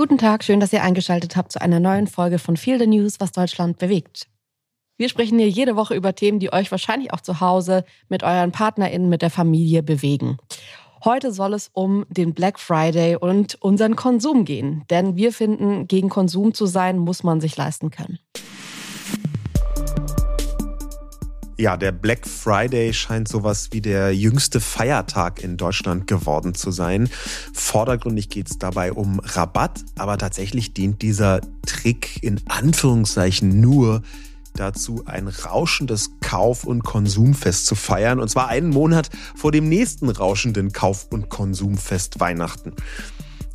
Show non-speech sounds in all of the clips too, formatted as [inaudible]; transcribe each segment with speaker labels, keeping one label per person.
Speaker 1: Guten Tag, schön, dass ihr eingeschaltet habt zu einer neuen Folge von Feel the News, was Deutschland bewegt. Wir sprechen hier jede Woche über Themen, die euch wahrscheinlich auch zu Hause mit euren PartnerInnen, mit der Familie bewegen. Heute soll es um den Black Friday und unseren Konsum gehen. Denn wir finden, gegen Konsum zu sein, muss man sich leisten können.
Speaker 2: Ja, der Black Friday scheint sowas wie der jüngste Feiertag in Deutschland geworden zu sein. Vordergründig geht es dabei um Rabatt, aber tatsächlich dient dieser Trick in Anführungszeichen nur dazu, ein rauschendes Kauf- und Konsumfest zu feiern, und zwar einen Monat vor dem nächsten rauschenden Kauf- und Konsumfest Weihnachten.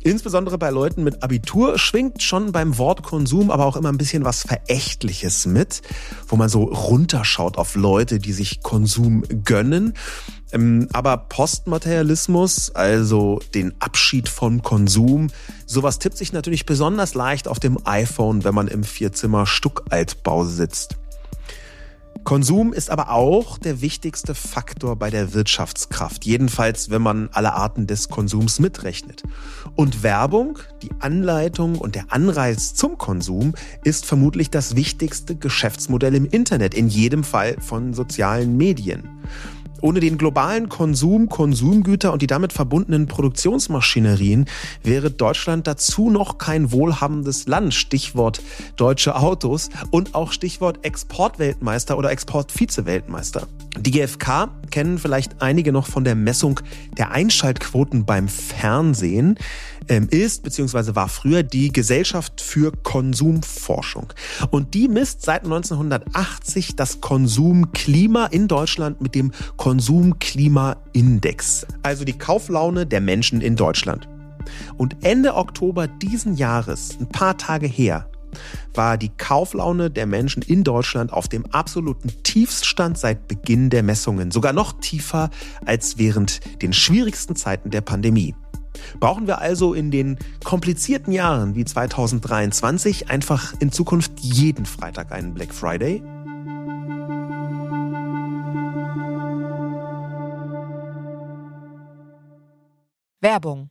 Speaker 2: Insbesondere bei Leuten mit Abitur schwingt schon beim Wort Konsum aber auch immer ein bisschen was Verächtliches mit, wo man so runterschaut auf Leute, die sich Konsum gönnen. Ähm, aber Postmaterialismus, also den Abschied von Konsum, sowas tippt sich natürlich besonders leicht auf dem iPhone, wenn man im Vierzimmer Stuckaltbau sitzt. Konsum ist aber auch der wichtigste Faktor bei der Wirtschaftskraft, jedenfalls wenn man alle Arten des Konsums mitrechnet. Und Werbung, die Anleitung und der Anreiz zum Konsum ist vermutlich das wichtigste Geschäftsmodell im Internet, in jedem Fall von sozialen Medien. Ohne den globalen Konsum, Konsumgüter und die damit verbundenen Produktionsmaschinerien wäre Deutschland dazu noch kein wohlhabendes Land. Stichwort deutsche Autos und auch Stichwort Exportweltmeister oder Exportvizeweltmeister. Die GfK kennen vielleicht einige noch von der Messung der Einschaltquoten beim Fernsehen ist bzw. war früher die Gesellschaft für Konsumforschung. Und die misst seit 1980 das Konsumklima in Deutschland mit dem Konsumklimaindex, also die Kauflaune der Menschen in Deutschland. Und Ende Oktober diesen Jahres, ein paar Tage her, war die Kauflaune der Menschen in Deutschland auf dem absoluten Tiefststand seit Beginn der Messungen, sogar noch tiefer als während den schwierigsten Zeiten der Pandemie. Brauchen wir also in den komplizierten Jahren wie 2023 einfach in Zukunft jeden Freitag einen Black Friday?
Speaker 1: Werbung.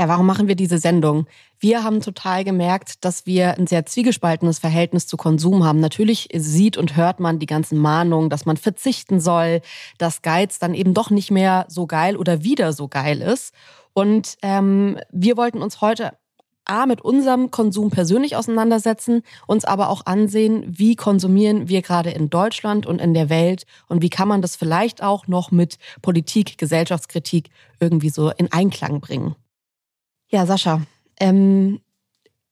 Speaker 1: Ja, warum machen wir diese Sendung? Wir haben total gemerkt, dass wir ein sehr zwiegespaltenes Verhältnis zu Konsum haben. Natürlich sieht und hört man die ganzen Mahnungen, dass man verzichten soll, dass Geiz dann eben doch nicht mehr so geil oder wieder so geil ist. Und ähm, wir wollten uns heute A, mit unserem Konsum persönlich auseinandersetzen, uns aber auch ansehen, wie konsumieren wir gerade in Deutschland und in der Welt und wie kann man das vielleicht auch noch mit Politik, Gesellschaftskritik irgendwie so in Einklang bringen. Ja, Sascha, ähm,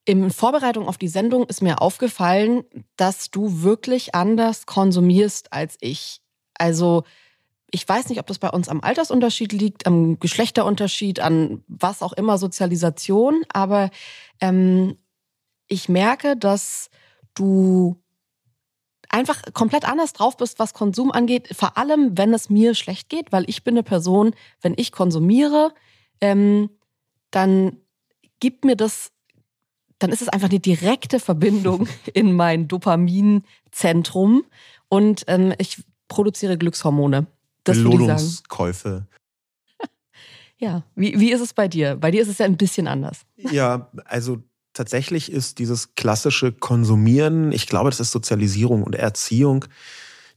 Speaker 1: in Vorbereitung auf die Sendung ist mir aufgefallen, dass du wirklich anders konsumierst als ich. Also ich weiß nicht, ob das bei uns am Altersunterschied liegt, am Geschlechterunterschied, an was auch immer, Sozialisation, aber ähm, ich merke, dass du einfach komplett anders drauf bist, was Konsum angeht, vor allem wenn es mir schlecht geht, weil ich bin eine Person, wenn ich konsumiere, ähm, dann gibt mir das, dann ist es einfach eine direkte Verbindung [laughs] in mein Dopaminzentrum und ähm, ich produziere Glückshormone.
Speaker 2: Das Belohnungskäufe. [laughs]
Speaker 1: Ja, wie, wie ist es bei dir? Bei dir ist es ja ein bisschen anders. [laughs]
Speaker 2: Ja, also tatsächlich ist dieses klassische Konsumieren, ich glaube, das ist Sozialisierung und Erziehung.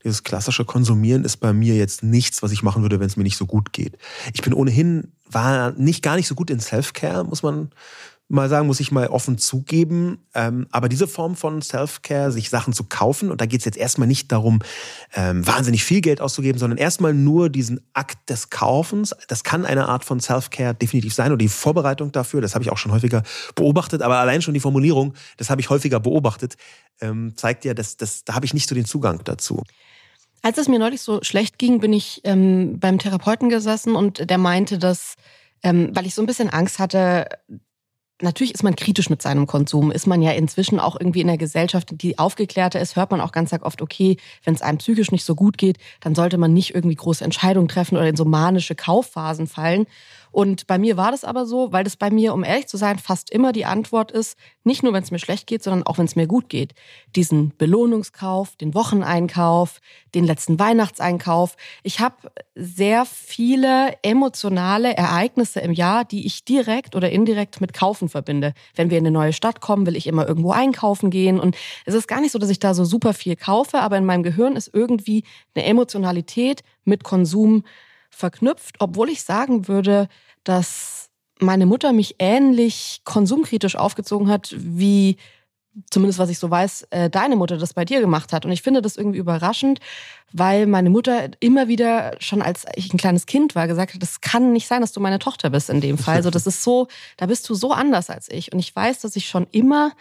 Speaker 2: Dieses klassische Konsumieren ist bei mir jetzt nichts, was ich machen würde, wenn es mir nicht so gut geht. Ich bin ohnehin, war nicht gar nicht so gut in Self-Care, muss man mal sagen, muss ich mal offen zugeben. Ähm, aber diese Form von Self-Care, sich Sachen zu kaufen, und da geht es jetzt erstmal nicht darum, ähm, wahnsinnig viel Geld auszugeben, sondern erstmal nur diesen Akt des Kaufens. Das kann eine Art von Self-Care definitiv sein oder die Vorbereitung dafür. Das habe ich auch schon häufiger beobachtet. Aber allein schon die Formulierung, das habe ich häufiger beobachtet, ähm, zeigt ja, dass, dass, da habe ich nicht so den Zugang dazu.
Speaker 1: Als es mir neulich so schlecht ging, bin ich ähm, beim Therapeuten gesessen und der meinte, dass, ähm, weil ich so ein bisschen Angst hatte, natürlich ist man kritisch mit seinem Konsum, ist man ja inzwischen auch irgendwie in der Gesellschaft, die aufgeklärter ist, hört man auch ganz oft, okay, wenn es einem psychisch nicht so gut geht, dann sollte man nicht irgendwie große Entscheidungen treffen oder in so manische Kaufphasen fallen. Und bei mir war das aber so, weil das bei mir, um ehrlich zu sein, fast immer die Antwort ist, nicht nur wenn es mir schlecht geht, sondern auch wenn es mir gut geht. Diesen Belohnungskauf, den Wocheneinkauf, den letzten Weihnachtseinkauf. Ich habe sehr viele emotionale Ereignisse im Jahr, die ich direkt oder indirekt mit Kaufen verbinde. Wenn wir in eine neue Stadt kommen, will ich immer irgendwo einkaufen gehen. Und es ist gar nicht so, dass ich da so super viel kaufe, aber in meinem Gehirn ist irgendwie eine Emotionalität mit Konsum verknüpft, obwohl ich sagen würde, dass meine Mutter mich ähnlich konsumkritisch aufgezogen hat, wie zumindest was ich so weiß, äh, deine Mutter das bei dir gemacht hat. Und ich finde das irgendwie überraschend, weil meine Mutter immer wieder, schon als ich ein kleines Kind war, gesagt hat, das kann nicht sein, dass du meine Tochter bist in dem Fall. Also das ist so, da bist du so anders als ich. Und ich weiß, dass ich schon immer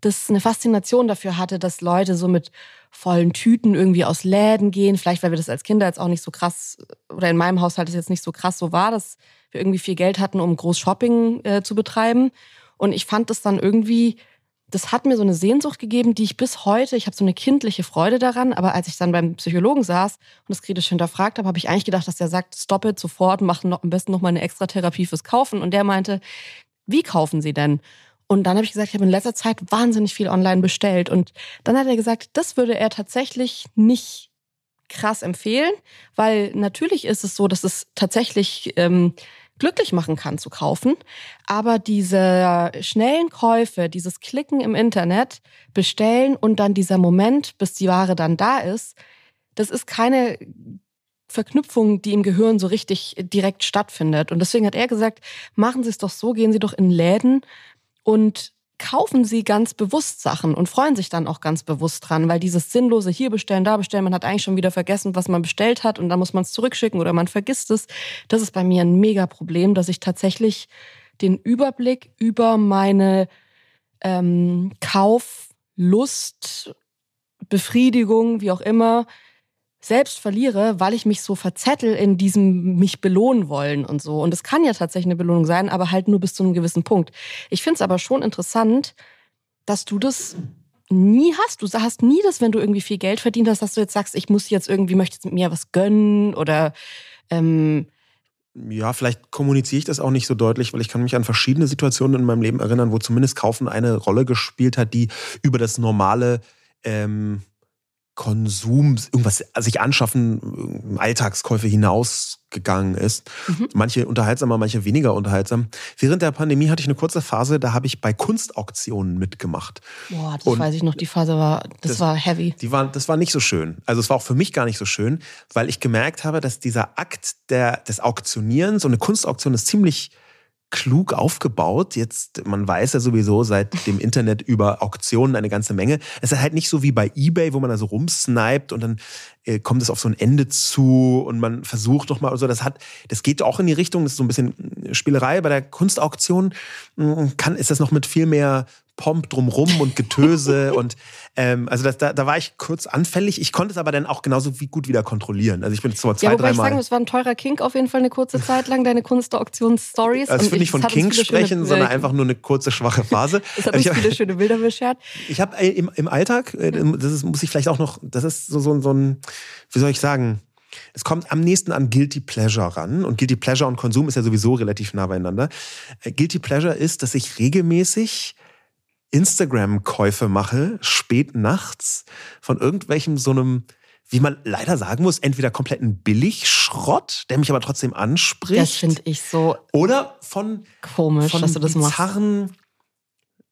Speaker 1: das eine Faszination dafür hatte, dass Leute so mit vollen Tüten irgendwie aus Läden gehen. Vielleicht, weil wir das als Kinder jetzt auch nicht so krass, oder in meinem Haushalt ist jetzt nicht so krass so war, dass wir irgendwie viel Geld hatten, um groß Shopping äh, zu betreiben. Und ich fand das dann irgendwie, das hat mir so eine Sehnsucht gegeben, die ich bis heute, ich habe so eine kindliche Freude daran, aber als ich dann beim Psychologen saß und das kritisch hinterfragt habe, habe ich eigentlich gedacht, dass der sagt, stopp it sofort, mach noch, am besten noch mal eine extra Therapie fürs Kaufen. Und der meinte, wie kaufen Sie denn? Und dann habe ich gesagt, ich habe in letzter Zeit wahnsinnig viel online bestellt. Und dann hat er gesagt, das würde er tatsächlich nicht krass empfehlen, weil natürlich ist es so, dass es tatsächlich ähm, glücklich machen kann zu kaufen. Aber diese schnellen Käufe, dieses Klicken im Internet, bestellen und dann dieser Moment, bis die Ware dann da ist, das ist keine Verknüpfung, die im Gehirn so richtig direkt stattfindet. Und deswegen hat er gesagt, machen Sie es doch so, gehen Sie doch in Läden und kaufen sie ganz bewusst Sachen und freuen sich dann auch ganz bewusst dran, weil dieses sinnlose hier bestellen, da bestellen, man hat eigentlich schon wieder vergessen, was man bestellt hat und dann muss man es zurückschicken oder man vergisst es. Das ist bei mir ein mega Problem, dass ich tatsächlich den Überblick über meine ähm, Kauflust, Befriedigung, wie auch immer, selbst verliere, weil ich mich so verzettel in diesem mich belohnen wollen und so. Und es kann ja tatsächlich eine Belohnung sein, aber halt nur bis zu einem gewissen Punkt. Ich finde es aber schon interessant, dass du das nie hast. Du hast nie das, wenn du irgendwie viel Geld verdient hast, dass du jetzt sagst, ich muss jetzt irgendwie, möchte jetzt mir was gönnen oder ähm,
Speaker 2: ja, vielleicht kommuniziere ich das auch nicht so deutlich, weil ich kann mich an verschiedene Situationen in meinem Leben erinnern, wo zumindest Kaufen eine Rolle gespielt hat, die über das normale ähm, Konsum, irgendwas sich anschaffen, Alltagskäufe hinausgegangen ist. Mhm. Manche unterhaltsamer, manche weniger unterhaltsam. Während der Pandemie hatte ich eine kurze Phase, da habe ich bei Kunstauktionen mitgemacht.
Speaker 1: Boah, das Und weiß ich noch, die Phase war, das, das, war heavy.
Speaker 2: Die war, das war nicht so schön. Also es war auch für mich gar nicht so schön, weil ich gemerkt habe, dass dieser Akt der, des Auktionierens, so eine Kunstauktion ist ziemlich klug aufgebaut. Jetzt, man weiß ja sowieso seit dem Internet über Auktionen eine ganze Menge. Es ist halt nicht so wie bei eBay, wo man da so rumsniped und dann äh, kommt es auf so ein Ende zu und man versucht noch mal oder so. Das hat, das geht auch in die Richtung, das ist so ein bisschen Spielerei. Bei der Kunstauktion mm, kann, ist das noch mit viel mehr Pomp drumrum und Getöse [laughs] und ähm, also das, da, da war ich kurz anfällig. Ich konnte es aber dann auch genauso wie gut wieder kontrollieren. Also ich bin zwar zwei, ja, wobei dreimal. Ich sagen,
Speaker 1: es war ein teurer Kink auf jeden Fall eine kurze Zeit lang, deine Kunstauktions-Stories.
Speaker 2: Also ich will nicht von Kink sprechen, sondern einfach nur eine kurze, schwache Phase. [laughs]
Speaker 1: das hat uns ich, viele schöne Bilder beschert. [laughs]
Speaker 2: Ich habe äh, im, im Alltag, äh, das ist, muss ich vielleicht auch noch, das ist so, so, so ein, wie soll ich sagen, es kommt am nächsten an Guilty Pleasure ran. Und Guilty Pleasure und Konsum ist ja sowieso relativ nah beieinander. Äh, Guilty Pleasure ist, dass ich regelmäßig Instagram-Käufe mache, spät nachts, von irgendwelchem so einem, wie man leider sagen muss, entweder kompletten Billigschrott, der mich aber trotzdem anspricht. Das
Speaker 1: finde ich so.
Speaker 2: Oder von,
Speaker 1: komisch,
Speaker 2: von
Speaker 1: dass du das
Speaker 2: bizarren machst.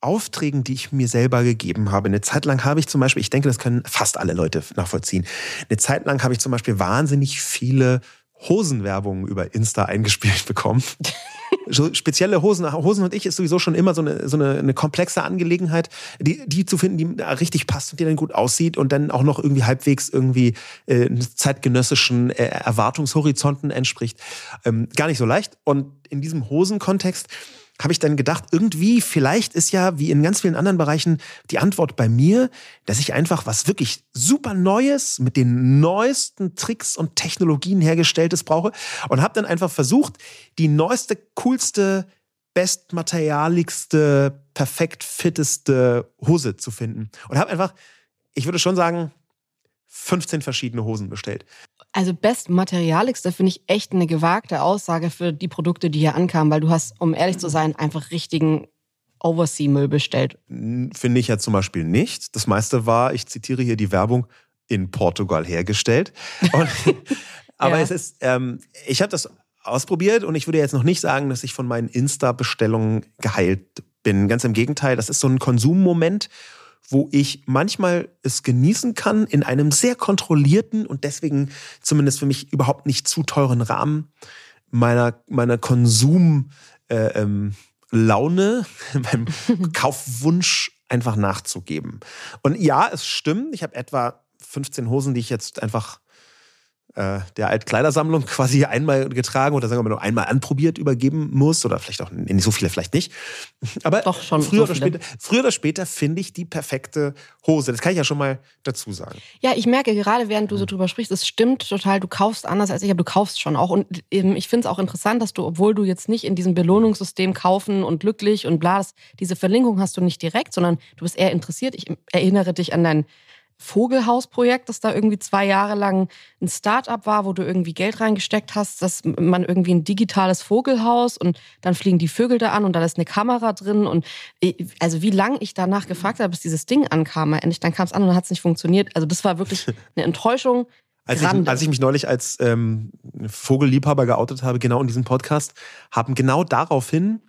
Speaker 2: Aufträgen, die ich mir selber gegeben habe. Eine Zeit lang habe ich zum Beispiel, ich denke, das können fast alle Leute nachvollziehen. Eine Zeit lang habe ich zum Beispiel wahnsinnig viele Hosenwerbungen über Insta eingespielt bekommen. so spezielle Hosen, Hosen und ich ist sowieso schon immer so eine, so eine, eine komplexe Angelegenheit, die, die zu finden, die richtig passt und die dann gut aussieht und dann auch noch irgendwie halbwegs irgendwie äh, zeitgenössischen äh, Erwartungshorizonten entspricht. Ähm, gar nicht so leicht. Und in diesem Hosenkontext habe ich dann gedacht, irgendwie, vielleicht ist ja, wie in ganz vielen anderen Bereichen, die Antwort bei mir, dass ich einfach was wirklich super Neues mit den neuesten Tricks und Technologien hergestelltes brauche und habe dann einfach versucht, die neueste, coolste, bestmaterialigste, perfekt fitteste Hose zu finden. Und habe einfach, ich würde schon sagen, 15 verschiedene Hosen bestellt.
Speaker 1: Also bestmaterialigste finde ich echt eine gewagte Aussage für die Produkte, die hier ankamen, weil du hast, um ehrlich zu sein, einfach richtigen Oversea-Müll bestellt.
Speaker 2: Finde ich ja zum Beispiel nicht. Das meiste war, ich zitiere hier die Werbung, in Portugal hergestellt. [laughs] Und, aber ja. es ist, ähm, ich habe das ausprobiert und ich würde jetzt noch nicht sagen, dass ich von meinen Insta-Bestellungen geheilt bin. Ganz im Gegenteil, das ist so ein Konsummoment wo ich manchmal es genießen kann in einem sehr kontrollierten und deswegen zumindest für mich überhaupt nicht zu teuren Rahmen meiner, meiner Konsum äh, ähm, Laune, [laughs] meinem [laughs] Kaufwunsch einfach nachzugeben. Und ja, es stimmt, ich habe etwa 15 Hosen, die ich jetzt einfach äh, der Altkleidersammlung [laughs] quasi einmal getragen oder sagen wir mal nur einmal anprobiert übergeben muss oder vielleicht auch nicht so viele vielleicht nicht. [laughs] Aber
Speaker 1: Doch schon
Speaker 2: früher, so oder später, früher oder später finde ich die perfekte Hose. Das kann ich ja schon mal dazu sagen.
Speaker 1: Ja, ich merke gerade, während du so drüber sprichst, es stimmt total. Du kaufst anders als ich, aber du kaufst schon auch. Und ich finde es auch interessant, dass du, obwohl du jetzt nicht in diesem Belohnungssystem kaufen und glücklich und bla, diese Verlinkung hast du nicht direkt, sondern du bist eher interessiert. Ich erinnere dich an dein Vogelhausprojekt, das da irgendwie zwei Jahre lang ein Start-up war, wo du irgendwie Geld reingesteckt hast, dass man irgendwie ein digitales Vogelhaus und dann fliegen die Vögel da an und da ist eine Kamera drin und also wie lange ich danach gefragt habe, bis dieses Ding ankam, endlich dann kam es an und dann hat es nicht funktioniert. Also das war wirklich [laughs] eine Enttäuschung.
Speaker 2: Als ich, als ich, mich neulich als ähm, Vogelliebhaber geoutet habe, genau in diesem Podcast, haben genau daraufhin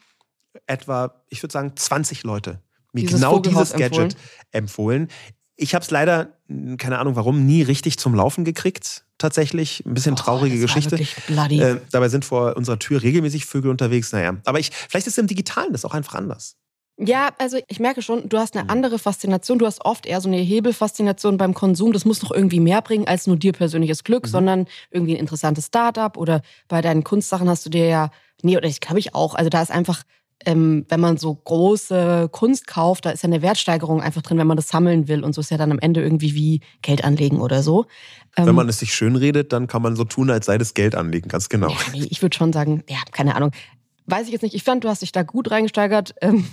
Speaker 2: etwa, ich würde sagen, 20 Leute mir dieses genau dieses Gadget empfohlen. empfohlen. Ich habe es leider, keine Ahnung warum, nie richtig zum Laufen gekriegt. Tatsächlich. Ein bisschen oh, traurige Geschichte. Äh, dabei sind vor unserer Tür regelmäßig Vögel unterwegs. Naja, aber ich, vielleicht ist es im Digitalen das auch einfach anders.
Speaker 1: Ja, also ich merke schon, du hast eine mhm. andere Faszination. Du hast oft eher so eine Hebelfaszination beim Konsum. Das muss noch irgendwie mehr bringen als nur dir persönliches Glück, mhm. sondern irgendwie ein interessantes Startup oder bei deinen Kunstsachen hast du dir ja, nee, oder ich glaube ich auch. Also da ist einfach ähm, wenn man so große Kunst kauft, da ist ja eine Wertsteigerung einfach drin, wenn man das sammeln will. Und so ist ja dann am Ende irgendwie wie Geld anlegen oder so.
Speaker 2: Ähm, wenn man es sich schön redet, dann kann man so tun, als sei das Geld anlegen, ganz genau. Ja,
Speaker 1: nee, ich würde schon sagen, ja, keine Ahnung. Weiß ich jetzt nicht. Ich fand, du hast dich da gut reingesteigert, ähm,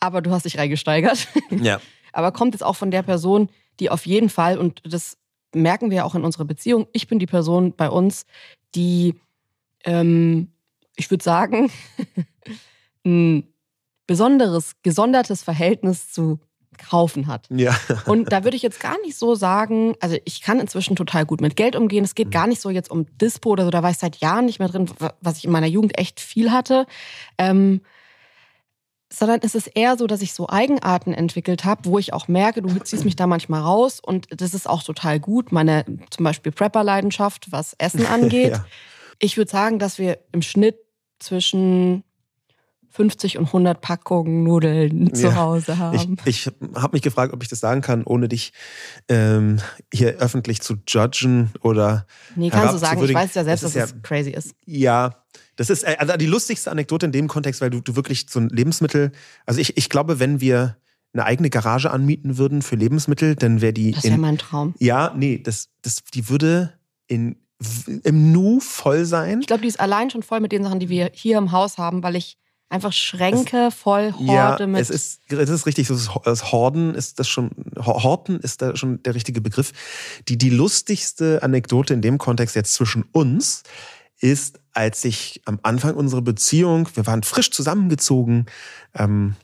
Speaker 1: aber du hast dich reingesteigert.
Speaker 2: Ja. [laughs]
Speaker 1: aber kommt jetzt auch von der Person, die auf jeden Fall, und das merken wir auch in unserer Beziehung, ich bin die Person bei uns, die, ähm, ich würde sagen, [laughs] ein besonderes, gesondertes Verhältnis zu kaufen hat.
Speaker 2: Ja.
Speaker 1: Und da würde ich jetzt gar nicht so sagen, also ich kann inzwischen total gut mit Geld umgehen. Es geht gar nicht so jetzt um Dispo oder so, da war ich seit Jahren nicht mehr drin, was ich in meiner Jugend echt viel hatte. Ähm, sondern es ist eher so, dass ich so Eigenarten entwickelt habe, wo ich auch merke, du ziehst mich da manchmal raus und das ist auch total gut. Meine zum Beispiel Prepper-Leidenschaft, was Essen [laughs] angeht. ja. Ich würde sagen, dass wir im Schnitt zwischen 50 und 100 Packungen Nudeln zu ja, Hause haben.
Speaker 2: Ich, ich habe mich gefragt, ob ich das sagen kann, ohne dich ähm, hier öffentlich zu judgen oder.
Speaker 1: Nee, kannst du sagen. Ich weiß ja selbst, das dass es ja, crazy ist.
Speaker 2: Ja, das ist äh, also die lustigste Anekdote in dem Kontext, weil du, du wirklich so ein Lebensmittel. Also ich, ich glaube, wenn wir eine eigene Garage anmieten würden für Lebensmittel, dann wäre die.
Speaker 1: Das wäre mein Traum.
Speaker 2: Ja, nee, das, das, die würde in, im Nu voll sein.
Speaker 1: Ich glaube, die ist allein schon voll mit den Sachen, die wir hier im Haus haben, weil ich Einfach Schränke es, voll Horde
Speaker 2: ja,
Speaker 1: mit.
Speaker 2: Es ist, es ist richtig, das Horden ist das schon, Horten ist da schon der richtige Begriff. Die, die lustigste Anekdote in dem Kontext jetzt zwischen uns ist, als ich am Anfang unserer Beziehung, wir waren frisch zusammengezogen, ähm,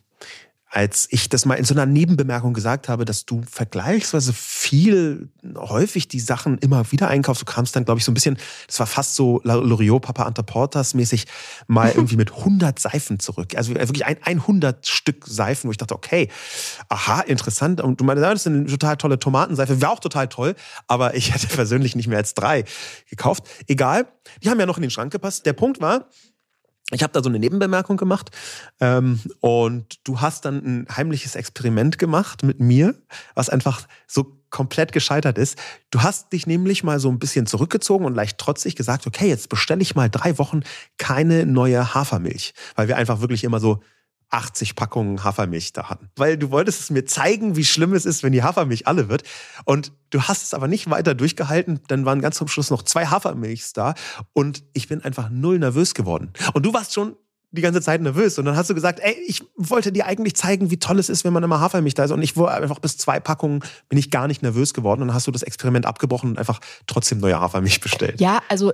Speaker 2: als ich das mal in so einer Nebenbemerkung gesagt habe, dass du vergleichsweise viel häufig die Sachen immer wieder einkaufst. Du kamst dann, glaube ich, so ein bisschen, das war fast so Loriot, Papa Antaportas mäßig, mal irgendwie mit 100 Seifen zurück. Also wirklich ein, 100 Stück Seifen, wo ich dachte, okay, aha, interessant. Und du meinst, das ist eine total tolle Tomatenseife. Wäre auch total toll, aber ich hätte [laughs] persönlich nicht mehr als drei gekauft. Egal, die haben ja noch in den Schrank gepasst. Der Punkt war, ich habe da so eine Nebenbemerkung gemacht ähm, und du hast dann ein heimliches Experiment gemacht mit mir, was einfach so komplett gescheitert ist. Du hast dich nämlich mal so ein bisschen zurückgezogen und leicht trotzig gesagt, okay, jetzt bestelle ich mal drei Wochen keine neue Hafermilch, weil wir einfach wirklich immer so 80 Packungen Hafermilch da hatten. Weil du wolltest es mir zeigen, wie schlimm es ist, wenn die Hafermilch alle wird. Und du hast es aber nicht weiter durchgehalten. Dann waren ganz zum Schluss noch zwei Hafermilchs da. Und ich bin einfach null nervös geworden. Und du warst schon die ganze Zeit nervös. Und dann hast du gesagt, ey, ich wollte dir eigentlich zeigen, wie toll es ist, wenn man immer Hafermilch da ist. Und ich wurde einfach bis zwei Packungen bin ich gar nicht nervös geworden. Und dann hast du das Experiment abgebrochen und einfach trotzdem neue Hafermilch bestellt.
Speaker 1: Ja, also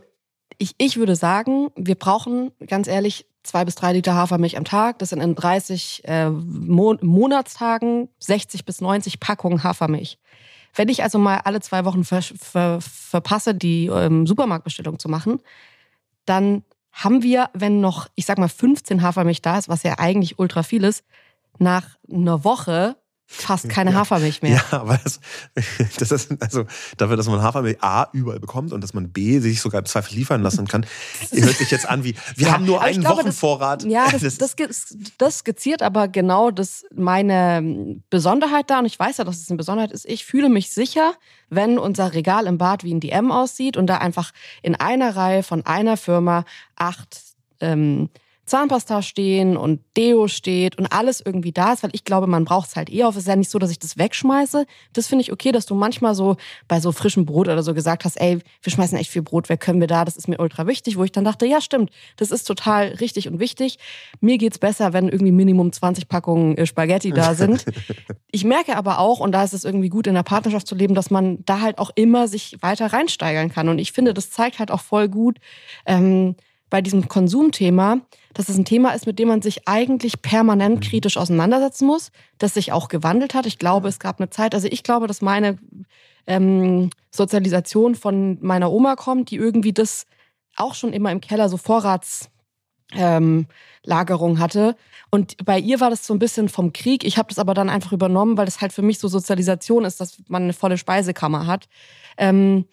Speaker 1: ich, ich würde sagen, wir brauchen ganz ehrlich zwei bis drei Liter Hafermilch am Tag. Das sind in 30 äh, Mon Monatstagen 60 bis 90 Packungen Hafermilch. Wenn ich also mal alle zwei Wochen ver ver verpasse, die ähm, Supermarktbestellung zu machen, dann haben wir, wenn noch, ich sag mal, 15 Hafermilch da ist, was ja eigentlich ultra viel ist, nach einer Woche fast keine Hafermilch mehr.
Speaker 2: Ja, [laughs] aber das, [laughs] das ist also dafür, dass man Hafermilch A überall bekommt und dass man B sich sogar im Zweifel liefern lassen kann, [laughs] hört sich jetzt an wie, wir ja, haben nur einen glaube, Wochenvorrat.
Speaker 1: Das, ja, das, das, das, skizziert aber genau das meine Besonderheit da und ich weiß ja, dass es eine Besonderheit ist. Ich fühle mich sicher, wenn unser Regal im Bad wie ein DM aussieht und da einfach in einer Reihe von einer Firma acht ähm, Zahnpasta stehen und Deo steht und alles irgendwie da ist, weil ich glaube, man braucht es halt eh auf. Es ist ja nicht so, dass ich das wegschmeiße. Das finde ich okay, dass du manchmal so bei so frischem Brot oder so gesagt hast, ey, wir schmeißen echt viel Brot, wer können wir da? Das ist mir ultra wichtig, wo ich dann dachte, ja, stimmt, das ist total richtig und wichtig. Mir geht's besser, wenn irgendwie Minimum 20 Packungen äh, Spaghetti da sind. [laughs] ich merke aber auch, und da ist es irgendwie gut, in der Partnerschaft zu leben, dass man da halt auch immer sich weiter reinsteigern kann. Und ich finde, das zeigt halt auch voll gut, ähm, bei diesem Konsumthema, dass es ein Thema ist, mit dem man sich eigentlich permanent mhm. kritisch auseinandersetzen muss, das sich auch gewandelt hat. Ich glaube, es gab eine Zeit, also ich glaube, dass meine ähm, Sozialisation von meiner Oma kommt, die irgendwie das auch schon immer im Keller so Vorratslagerung ähm, hatte. Und bei ihr war das so ein bisschen vom Krieg. Ich habe das aber dann einfach übernommen, weil das halt für mich so Sozialisation ist, dass man eine volle Speisekammer hat. Ähm,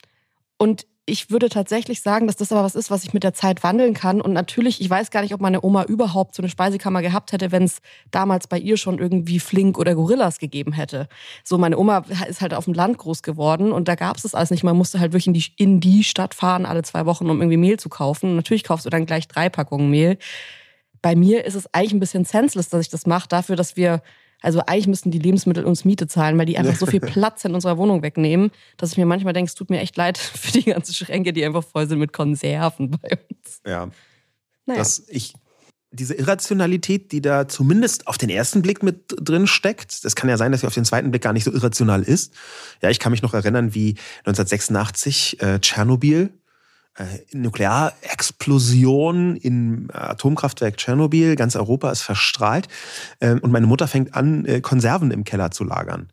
Speaker 1: und ich würde tatsächlich sagen, dass das aber was ist, was ich mit der Zeit wandeln kann. Und natürlich, ich weiß gar nicht, ob meine Oma überhaupt so eine Speisekammer gehabt hätte, wenn es damals bei ihr schon irgendwie Flink oder Gorillas gegeben hätte. So, meine Oma ist halt auf dem Land groß geworden und da gab es das alles nicht. Man musste halt wirklich in die, in die Stadt fahren alle zwei Wochen, um irgendwie Mehl zu kaufen. Und natürlich kaufst du dann gleich drei Packungen Mehl. Bei mir ist es eigentlich ein bisschen senseless, dass ich das mache, dafür, dass wir also eigentlich müssten die Lebensmittel uns Miete zahlen, weil die einfach [laughs] so viel Platz in unserer Wohnung wegnehmen, dass ich mir manchmal denke, es tut mir echt leid [laughs] für die ganzen Schränke, die einfach voll sind mit Konserven bei uns.
Speaker 2: Ja. Naja. Das, ich, diese Irrationalität, die da zumindest auf den ersten Blick mit drin steckt, das kann ja sein, dass sie auf den zweiten Blick gar nicht so irrational ist. Ja, ich kann mich noch erinnern, wie 1986 äh, Tschernobyl Nuklearexplosion im Atomkraftwerk Tschernobyl. Ganz Europa ist verstrahlt. Ähm, und meine Mutter fängt an, äh, Konserven im Keller zu lagern.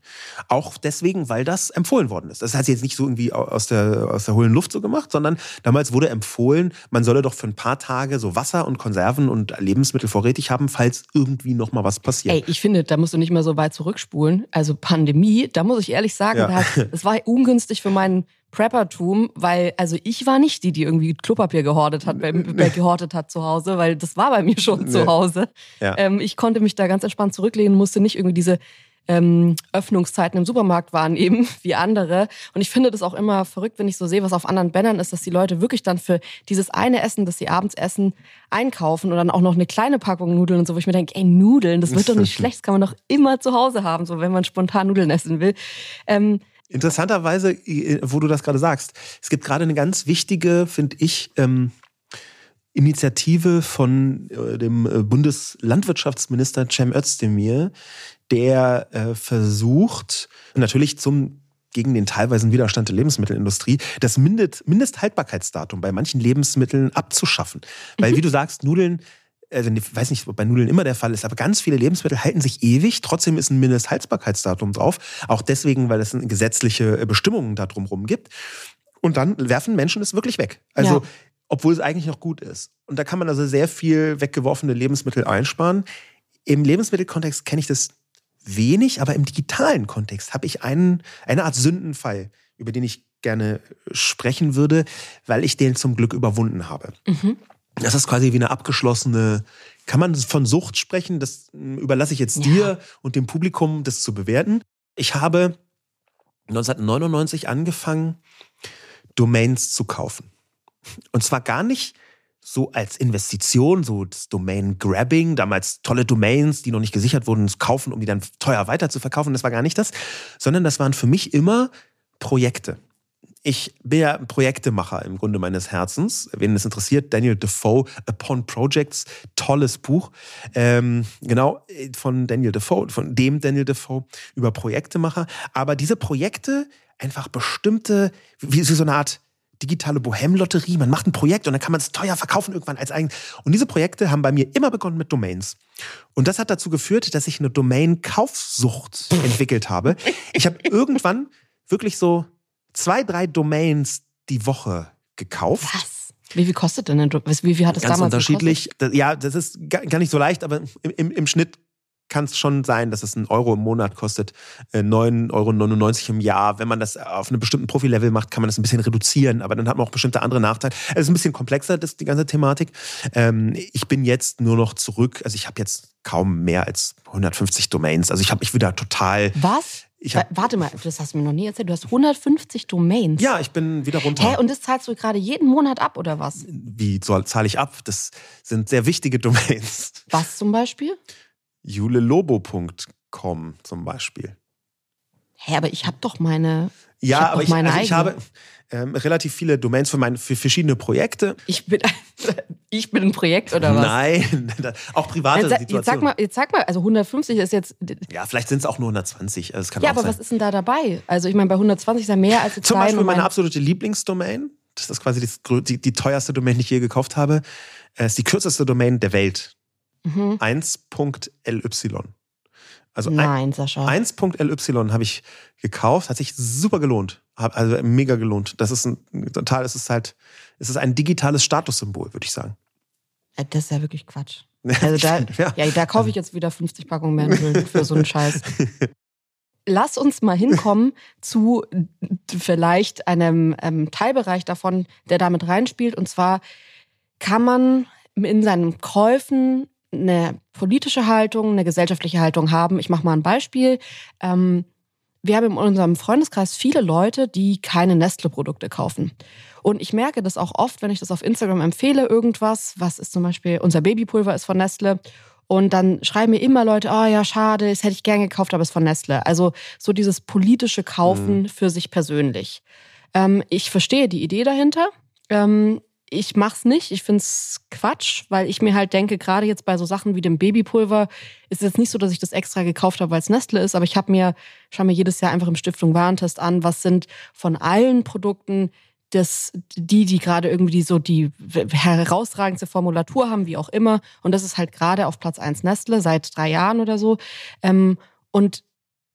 Speaker 2: Auch deswegen, weil das empfohlen worden ist. Das hat sie jetzt nicht so irgendwie aus der, aus der hohlen Luft so gemacht, sondern damals wurde empfohlen, man solle doch für ein paar Tage so Wasser und Konserven und Lebensmittel vorrätig haben, falls irgendwie noch mal was passiert.
Speaker 1: Ey, ich finde, da musst du nicht mal so weit zurückspulen. Also Pandemie, da muss ich ehrlich sagen, ja. das war ungünstig für meinen Preppertum, weil also ich war nicht die, die irgendwie Klopapier gehortet hat, bei, bei gehortet hat zu Hause, weil das war bei mir schon zu Hause. Ja. Ähm, ich konnte mich da ganz entspannt zurücklehnen, musste nicht irgendwie diese ähm, Öffnungszeiten im Supermarkt wahrnehmen [laughs] wie andere. Und ich finde das auch immer verrückt, wenn ich so sehe, was auf anderen Bannern ist, dass die Leute wirklich dann für dieses eine Essen, das sie abends essen, einkaufen und dann auch noch eine kleine Packung Nudeln und so, wo ich mir denke, ey, Nudeln, das wird doch nicht schlecht, das kann man doch immer zu Hause haben, so wenn man spontan Nudeln essen will. Ähm,
Speaker 2: Interessanterweise, wo du das gerade sagst, es gibt gerade eine ganz wichtige, finde ich, ähm, Initiative von äh, dem äh, Bundeslandwirtschaftsminister Cem Özdemir, der äh, versucht, natürlich zum gegen den teilweisen Widerstand der Lebensmittelindustrie, das Mindest, Mindesthaltbarkeitsdatum bei manchen Lebensmitteln abzuschaffen. Weil, wie du sagst, Nudeln also ich weiß nicht, ob bei Nudeln immer der Fall ist, aber ganz viele Lebensmittel halten sich ewig. Trotzdem ist ein Mindesthaltbarkeitsdatum drauf. Auch deswegen, weil es gesetzliche äh, Bestimmungen da drumherum gibt. Und dann werfen Menschen es wirklich weg. Also, ja. obwohl es eigentlich noch gut ist. Und da kann man also sehr viel weggeworfene Lebensmittel einsparen. Im Lebensmittelkontext kenne ich das wenig, aber im digitalen Kontext habe ich einen, eine Art Sündenfall, über den ich gerne sprechen würde, weil ich den zum Glück überwunden habe. Mhm. Das ist quasi wie eine abgeschlossene, kann man von Sucht sprechen? Das hm, überlasse ich jetzt ja. dir und dem Publikum, das zu bewerten. Ich habe 1999 angefangen, Domains zu kaufen. Und zwar gar nicht so als Investition, so das Domain-Grabbing, damals tolle Domains, die noch nicht gesichert wurden, kaufen, um die dann teuer weiter zu verkaufen. Das war gar nicht das, sondern das waren für mich immer Projekte ich bin ja ein Projektemacher im Grunde meines Herzens. Wen es interessiert, Daniel Defoe, Upon Projects, tolles Buch. Ähm, genau, von Daniel Defoe, von dem Daniel Defoe über Projektemacher. Aber diese Projekte, einfach bestimmte, wie so eine Art digitale Bohem-Lotterie. Man macht ein Projekt und dann kann man es teuer verkaufen irgendwann als eigen. Und diese Projekte haben bei mir immer begonnen mit Domains. Und das hat dazu geführt, dass ich eine Domain-Kaufsucht [laughs] entwickelt habe. Ich habe irgendwann wirklich so zwei, drei Domains die Woche gekauft.
Speaker 1: Was? Wie viel kostet denn ein Wie viel hat es
Speaker 2: Ganz
Speaker 1: damals
Speaker 2: unterschiedlich. Gekostet? Ja, das ist gar nicht so leicht, aber im, im, im Schnitt kann es schon sein, dass es einen Euro im Monat kostet, 9,99 äh, Euro im Jahr. Wenn man das auf einem bestimmten Profilevel macht, kann man das ein bisschen reduzieren, aber dann hat man auch bestimmte andere Nachteile. Es ist ein bisschen komplexer, das, die ganze Thematik. Ähm, ich bin jetzt nur noch zurück, also ich habe jetzt kaum mehr als 150 Domains. Also ich habe mich wieder total.
Speaker 1: Was? Hab, Warte mal, das hast du mir noch nie erzählt. Du hast 150 Domains.
Speaker 2: Ja, ich bin wieder runter.
Speaker 1: Hä, und das zahlst du gerade jeden Monat ab, oder was?
Speaker 2: Wie zahle ich ab? Das sind sehr wichtige [laughs] Domains.
Speaker 1: Was zum Beispiel?
Speaker 2: julelobo.com zum Beispiel.
Speaker 1: Hä, aber ich habe doch meine.
Speaker 2: Ja, ich aber ich, also ich habe ähm, relativ viele Domains für, meine, für verschiedene Projekte.
Speaker 1: Ich bin, [laughs] ich bin ein Projekt oder was?
Speaker 2: Nein, [laughs] auch private
Speaker 1: jetzt, Situationen. Jetzt sag, mal, jetzt sag mal, also 150 ist jetzt.
Speaker 2: Ja, vielleicht sind es auch nur 120. Also
Speaker 1: ja, aber
Speaker 2: sein.
Speaker 1: was ist denn da dabei? Also ich meine, bei 120 ist ja mehr als die
Speaker 2: Zum Beispiel meine absolute Lieblingsdomain. Das ist quasi die, die, die teuerste Domain, die ich je gekauft habe. Es ist die kürzeste Domain der Welt. Mhm. 1.ly.
Speaker 1: Also Nein, Sascha.
Speaker 2: 1.ly habe ich gekauft, hat sich super gelohnt. Also mega gelohnt. Das ist ein total, es ist halt, es ist ein digitales Statussymbol, würde ich sagen.
Speaker 1: Äh, das ist ja wirklich Quatsch. [laughs] Also da, ja. ja. da kaufe ich jetzt wieder 50 Packungen Mandeln [laughs] für so einen Scheiß. Lass uns mal hinkommen zu vielleicht einem ähm, Teilbereich davon, der damit reinspielt. Und zwar kann man in seinen Käufen eine politische Haltung, eine gesellschaftliche Haltung haben. Ich mache mal ein Beispiel. Ähm, wir haben in unserem Freundeskreis viele Leute, die keine Nestle-Produkte kaufen. Und ich merke das auch oft, wenn ich das auf Instagram empfehle, irgendwas, was ist zum Beispiel, unser Babypulver ist von Nestle. Und dann schreiben mir immer Leute, oh ja, schade, das hätte ich gern gekauft, aber es ist von Nestle. Also so dieses politische Kaufen mhm. für sich persönlich. Ähm, ich verstehe die Idee dahinter. Ähm, ich mach's nicht. Ich find's Quatsch, weil ich mir halt denke, gerade jetzt bei so Sachen wie dem Babypulver ist es jetzt nicht so, dass ich das extra gekauft habe, weil es Nestle ist, aber ich habe mir, schaue mir jedes Jahr einfach im Stiftung Warentest an, was sind von allen Produkten das, die, die gerade irgendwie so die herausragendste Formulatur haben, wie auch immer. Und das ist halt gerade auf Platz eins Nestle seit drei Jahren oder so. Ähm, und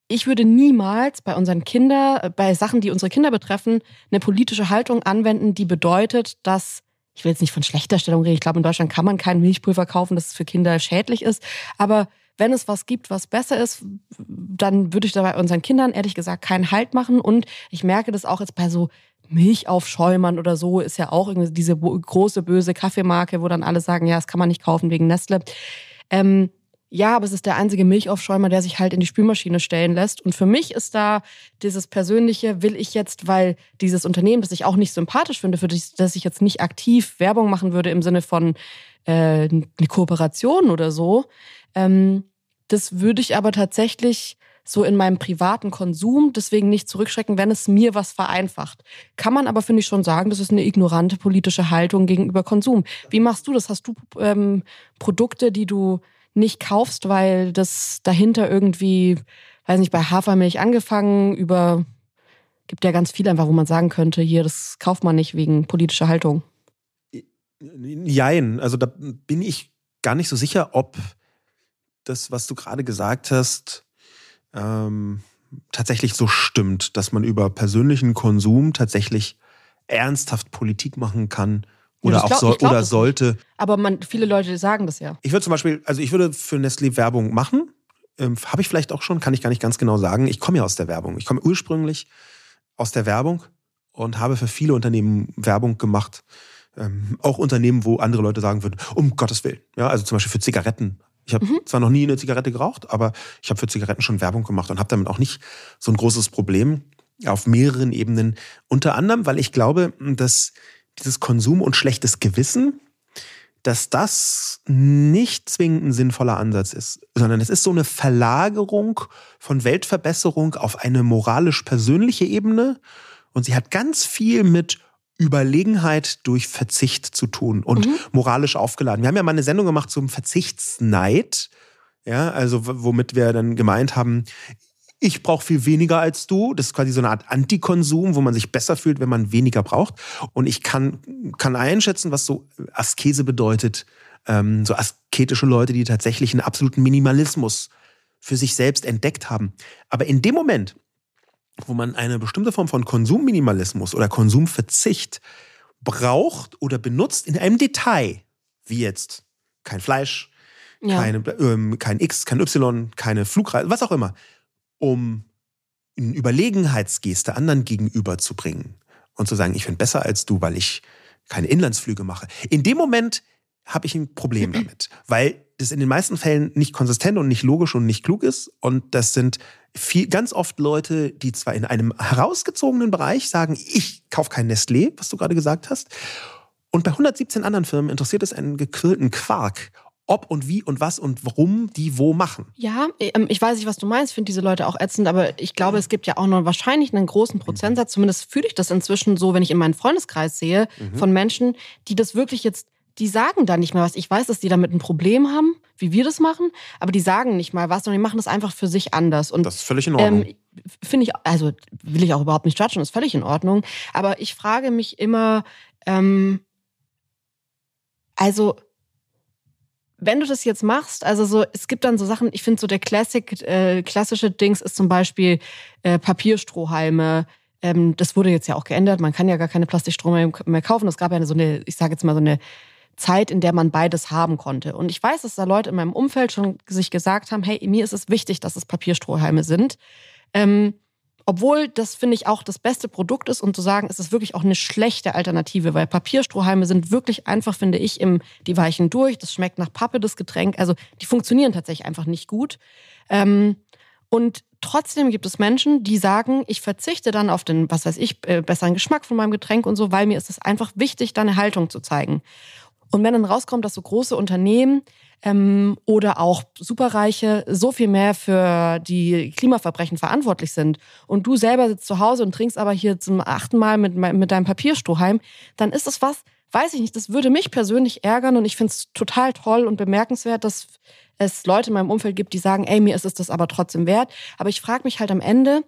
Speaker 1: ich würde niemals bei unseren Kindern, bei Sachen, die unsere Kinder betreffen, eine politische Haltung anwenden, die bedeutet, dass ich will jetzt nicht von schlechter Stellung reden. Ich glaube, in Deutschland kann man kein Milchpulver kaufen, das für Kinder schädlich ist. Aber wenn es was gibt, was besser ist, dann würde ich da bei unseren Kindern ehrlich gesagt keinen Halt machen. Und ich merke das auch jetzt bei so Milchaufschäumern oder so, ist ja auch irgendwie diese große böse Kaffeemarke, wo dann alle sagen, ja, das kann man nicht kaufen wegen Nestle. Ähm, ja, aber es ist der einzige Milchaufschäumer, der sich halt in die Spülmaschine stellen lässt. Und für mich ist da dieses Persönliche, will ich jetzt, weil dieses Unternehmen, das ich auch nicht sympathisch finde, für das ich jetzt nicht aktiv Werbung machen würde im Sinne von äh, eine Kooperation oder so, ähm, das würde ich aber tatsächlich so in meinem privaten Konsum deswegen nicht zurückschrecken, wenn es mir was vereinfacht. Kann man aber, finde ich, schon sagen, das ist eine ignorante politische Haltung gegenüber Konsum. Wie machst du das? Hast du ähm, Produkte, die du nicht kaufst, weil das dahinter irgendwie, weiß nicht, bei Hafermilch angefangen über, gibt ja ganz viel einfach, wo man sagen könnte, hier, das kauft man nicht wegen politischer Haltung.
Speaker 2: Jein, also da bin ich gar nicht so sicher, ob das, was du gerade gesagt hast, ähm, tatsächlich so stimmt, dass man über persönlichen Konsum tatsächlich ernsthaft Politik machen kann oder auch so, oder sollte.
Speaker 1: Aber man, viele Leute sagen das ja.
Speaker 2: Ich würde zum Beispiel, also ich würde für Nestlé Werbung machen. Ähm, Habe ich vielleicht auch schon, kann ich gar nicht ganz genau sagen. Ich komme ja aus der Werbung. Ich komme ursprünglich aus der Werbung und habe für viele Unternehmen Werbung gemacht. Ähm, auch Unternehmen, wo andere Leute sagen würden, um Gottes Willen. Ja, also zum Beispiel für Zigaretten. Ich habe mhm. zwar noch nie eine Zigarette geraucht, aber ich habe für Zigaretten schon Werbung gemacht und habe damit auch nicht so ein großes Problem auf mehreren Ebenen. Unter anderem, weil ich glaube, dass dieses Konsum und schlechtes Gewissen, dass das nicht zwingend ein sinnvoller Ansatz ist, sondern es ist so eine Verlagerung von Weltverbesserung auf eine moralisch-persönliche Ebene und sie hat ganz viel mit Überlegenheit durch Verzicht zu tun und mhm. moralisch aufgeladen. Wir haben ja mal eine Sendung gemacht zum Verzichtsneid. Ja, also womit wir dann gemeint haben, ich brauche viel weniger als du. Das ist quasi so eine Art Antikonsum, wo man sich besser fühlt, wenn man weniger braucht. Und ich kann, kann einschätzen, was so Askese bedeutet. Ähm, so asketische Leute, die tatsächlich einen absoluten Minimalismus für sich selbst entdeckt haben. Aber in dem Moment, wo man eine bestimmte Form von Konsumminimalismus oder Konsumverzicht braucht oder benutzt in einem Detail, wie jetzt kein Fleisch, ja. keine, ähm, kein X, kein Y, keine Flugreise, was auch immer, um eine Überlegenheitsgeste anderen gegenüber zu bringen und zu sagen, ich bin besser als du, weil ich keine Inlandsflüge mache. In dem Moment habe ich ein Problem [clears throat] damit, weil das in den meisten Fällen nicht konsistent und nicht logisch und nicht klug ist. Und das sind viel, ganz oft Leute, die zwar in einem herausgezogenen Bereich sagen, ich kaufe kein Nestlé, was du gerade gesagt hast. Und bei 117 anderen Firmen interessiert es einen gequirlten Quark, ob und wie und was und warum die wo machen.
Speaker 1: Ja, ähm, ich weiß nicht, was du meinst, finde diese Leute auch ätzend, aber ich glaube, es gibt ja auch noch wahrscheinlich einen großen Prozentsatz, zumindest fühle ich das inzwischen so, wenn ich in meinen Freundeskreis sehe, mhm. von Menschen, die das wirklich jetzt, die sagen da nicht mehr was. Ich weiß, dass die damit ein Problem haben, wie wir das machen, aber die sagen nicht mal was, sondern die machen das einfach für sich anders. Und,
Speaker 2: das ist völlig in Ordnung.
Speaker 1: Ähm, finde ich, also will ich auch überhaupt nicht judgen, ist völlig in Ordnung. Aber ich frage mich immer, ähm, also wenn du das jetzt machst, also so, es gibt dann so Sachen, ich finde so der Classic, äh, klassische Dings ist zum Beispiel äh, Papierstrohhalme. Ähm, das wurde jetzt ja auch geändert. Man kann ja gar keine Plastikstrohhalme mehr kaufen. Es gab ja so eine, ich sage jetzt mal so eine Zeit, in der man beides haben konnte. Und ich weiß, dass da Leute in meinem Umfeld schon sich gesagt haben, hey, mir ist es wichtig, dass es Papierstrohhalme sind. Ähm, obwohl das, finde ich, auch das beste Produkt ist und zu sagen, ist es wirklich auch eine schlechte Alternative, weil Papierstrohhalme sind wirklich einfach, finde ich, im, die weichen durch. Das schmeckt nach Pappe, das Getränk. Also die funktionieren tatsächlich einfach nicht gut. Ähm, und trotzdem gibt es Menschen, die sagen, ich verzichte dann auf den, was weiß ich, äh, besseren Geschmack von meinem Getränk und so, weil mir ist es einfach wichtig, da eine Haltung zu zeigen. Und wenn dann rauskommt, dass so große Unternehmen ähm, oder auch Superreiche so viel mehr für die Klimaverbrechen verantwortlich sind und du selber sitzt zu Hause und trinkst aber hier zum achten Mal mit, mit deinem Papierstrohhalm, dann ist das was, weiß ich nicht, das würde mich persönlich ärgern und ich finde es total toll und bemerkenswert, dass es Leute in meinem Umfeld gibt, die sagen, ey, mir ist es das aber trotzdem wert. Aber ich frage mich halt am Ende,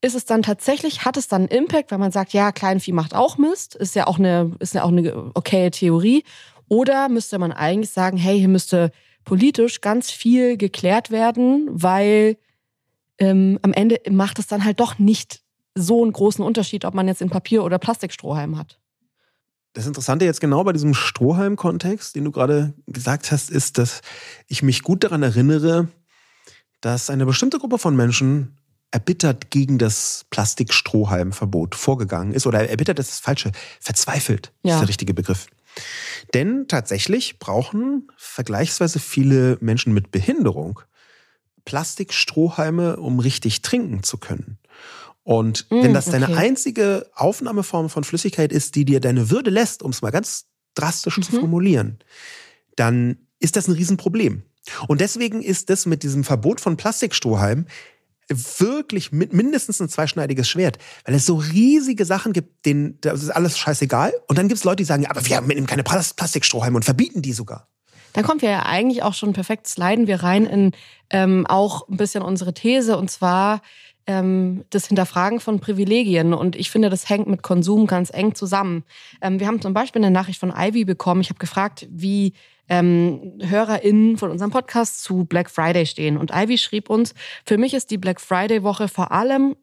Speaker 1: ist es dann tatsächlich, hat es dann einen Impact, weil man sagt, ja, Kleinvieh macht auch Mist, ist ja auch eine, ist ja auch eine okaye Theorie. Oder müsste man eigentlich sagen, hey, hier müsste politisch ganz viel geklärt werden, weil ähm, am Ende macht es dann halt doch nicht so einen großen Unterschied, ob man jetzt in Papier- oder Plastikstrohhalm hat.
Speaker 2: Das Interessante jetzt genau bei diesem Strohhalm-Kontext, den du gerade gesagt hast, ist, dass ich mich gut daran erinnere, dass eine bestimmte Gruppe von Menschen erbittert gegen das Plastikstrohhalmverbot vorgegangen ist. Oder erbittert ist das Falsche, verzweifelt ja. ist der richtige Begriff. Denn tatsächlich brauchen vergleichsweise viele Menschen mit Behinderung Plastikstrohhalme, um richtig trinken zu können. Und mm, wenn das deine okay. einzige Aufnahmeform von Flüssigkeit ist, die dir deine Würde lässt, um es mal ganz drastisch mhm. zu formulieren, dann ist das ein Riesenproblem. Und deswegen ist das mit diesem Verbot von Plastikstrohhalmen wirklich mindestens ein zweischneidiges Schwert, weil es so riesige Sachen gibt, denen das ist alles scheißegal. Und dann gibt es Leute, die sagen, aber wir haben keine Plastikstrohhalme und verbieten die sogar.
Speaker 1: Dann kommt wir ja eigentlich auch schon perfekt, sliden wir rein in ähm, auch ein bisschen unsere These und zwar ähm, das Hinterfragen von Privilegien. Und ich finde, das hängt mit Konsum ganz eng zusammen. Ähm, wir haben zum Beispiel eine Nachricht von Ivy bekommen. Ich habe gefragt, wie ähm, HörerInnen von unserem Podcast zu Black Friday stehen. Und Ivy schrieb uns, für mich ist die Black Friday-Woche vor allem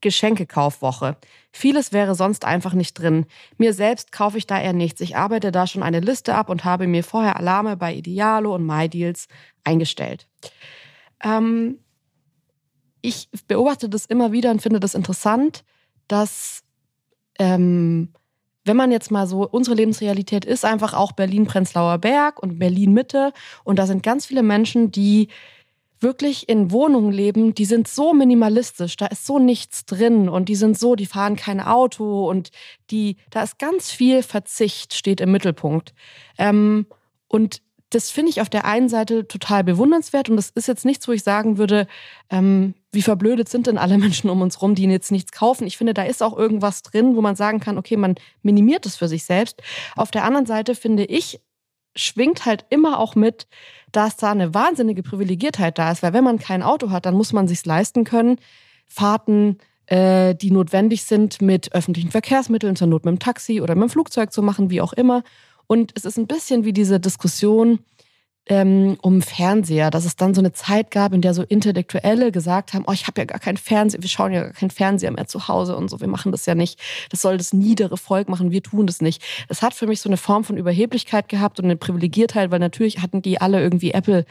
Speaker 1: Geschenkekaufwoche. Vieles wäre sonst einfach nicht drin. Mir selbst kaufe ich da eher nichts. Ich arbeite da schon eine Liste ab und habe mir vorher Alarme bei Idealo und MyDeals eingestellt. Ähm, ich beobachte das immer wieder und finde das interessant, dass ähm, wenn man jetzt mal so, unsere Lebensrealität ist einfach auch Berlin-Prenzlauer Berg und Berlin-Mitte. Und da sind ganz viele Menschen, die wirklich in Wohnungen leben, die sind so minimalistisch, da ist so nichts drin und die sind so, die fahren kein Auto und die, da ist ganz viel Verzicht, steht im Mittelpunkt. Ähm, und das finde ich auf der einen Seite total bewundernswert und das ist jetzt nichts, wo ich sagen würde, ähm, wie verblödet sind denn alle [laughs] Menschen um uns rum, die jetzt nichts kaufen. Ich finde, da ist auch irgendwas drin, wo man sagen kann, okay, man minimiert es für sich selbst. Auf der anderen Seite finde ich, schwingt halt immer auch mit, dass da eine wahnsinnige Privilegiertheit da ist, weil wenn man kein Auto hat, dann muss man sich's leisten können, Fahrten, äh, die notwendig sind, mit öffentlichen Verkehrsmitteln, zur Not mit dem Taxi oder mit dem Flugzeug zu machen, wie auch immer. Und es ist ein bisschen wie diese Diskussion ähm, um Fernseher, dass es dann so eine Zeit gab, in der so Intellektuelle gesagt haben, oh, ich habe ja gar keinen Fernseher, wir schauen ja gar keinen Fernseher mehr zu Hause und so, wir machen das ja nicht. Das soll das niedere Volk machen, wir tun das nicht. Das hat für mich so eine Form von Überheblichkeit gehabt und eine Privilegiertheit, weil natürlich hatten die alle irgendwie Apple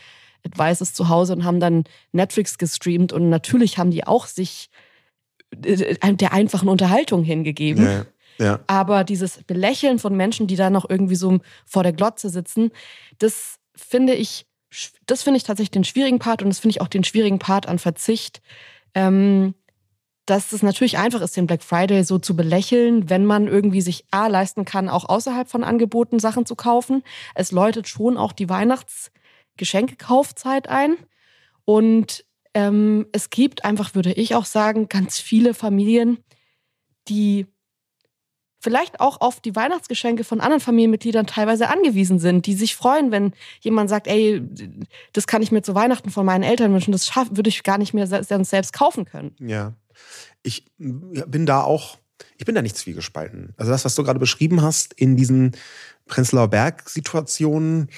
Speaker 1: Advices zu Hause und haben dann Netflix gestreamt und natürlich haben die auch sich äh, der einfachen Unterhaltung hingegeben. Ja. Ja. Aber dieses Belächeln von Menschen, die da noch irgendwie so vor der Glotze sitzen, das finde ich, das finde ich tatsächlich den schwierigen Part und das finde ich auch den schwierigen Part an Verzicht. Ähm, dass es natürlich einfach ist, den Black Friday so zu belächeln, wenn man irgendwie sich A leisten kann, auch außerhalb von Angeboten Sachen zu kaufen. Es läutet schon auch die Weihnachtsgeschenkekaufzeit ein. Und ähm, es gibt einfach, würde ich auch sagen, ganz viele Familien, die vielleicht auch auf die Weihnachtsgeschenke von anderen Familienmitgliedern teilweise angewiesen sind, die sich freuen, wenn jemand sagt, ey, das kann ich mir zu Weihnachten von meinen Eltern wünschen, das würde ich gar nicht mehr selbst kaufen können.
Speaker 2: Ja, ich bin da auch, ich bin da nicht zwiegespalten. Also das, was du gerade beschrieben hast in diesen Prenzlauer Berg-Situationen,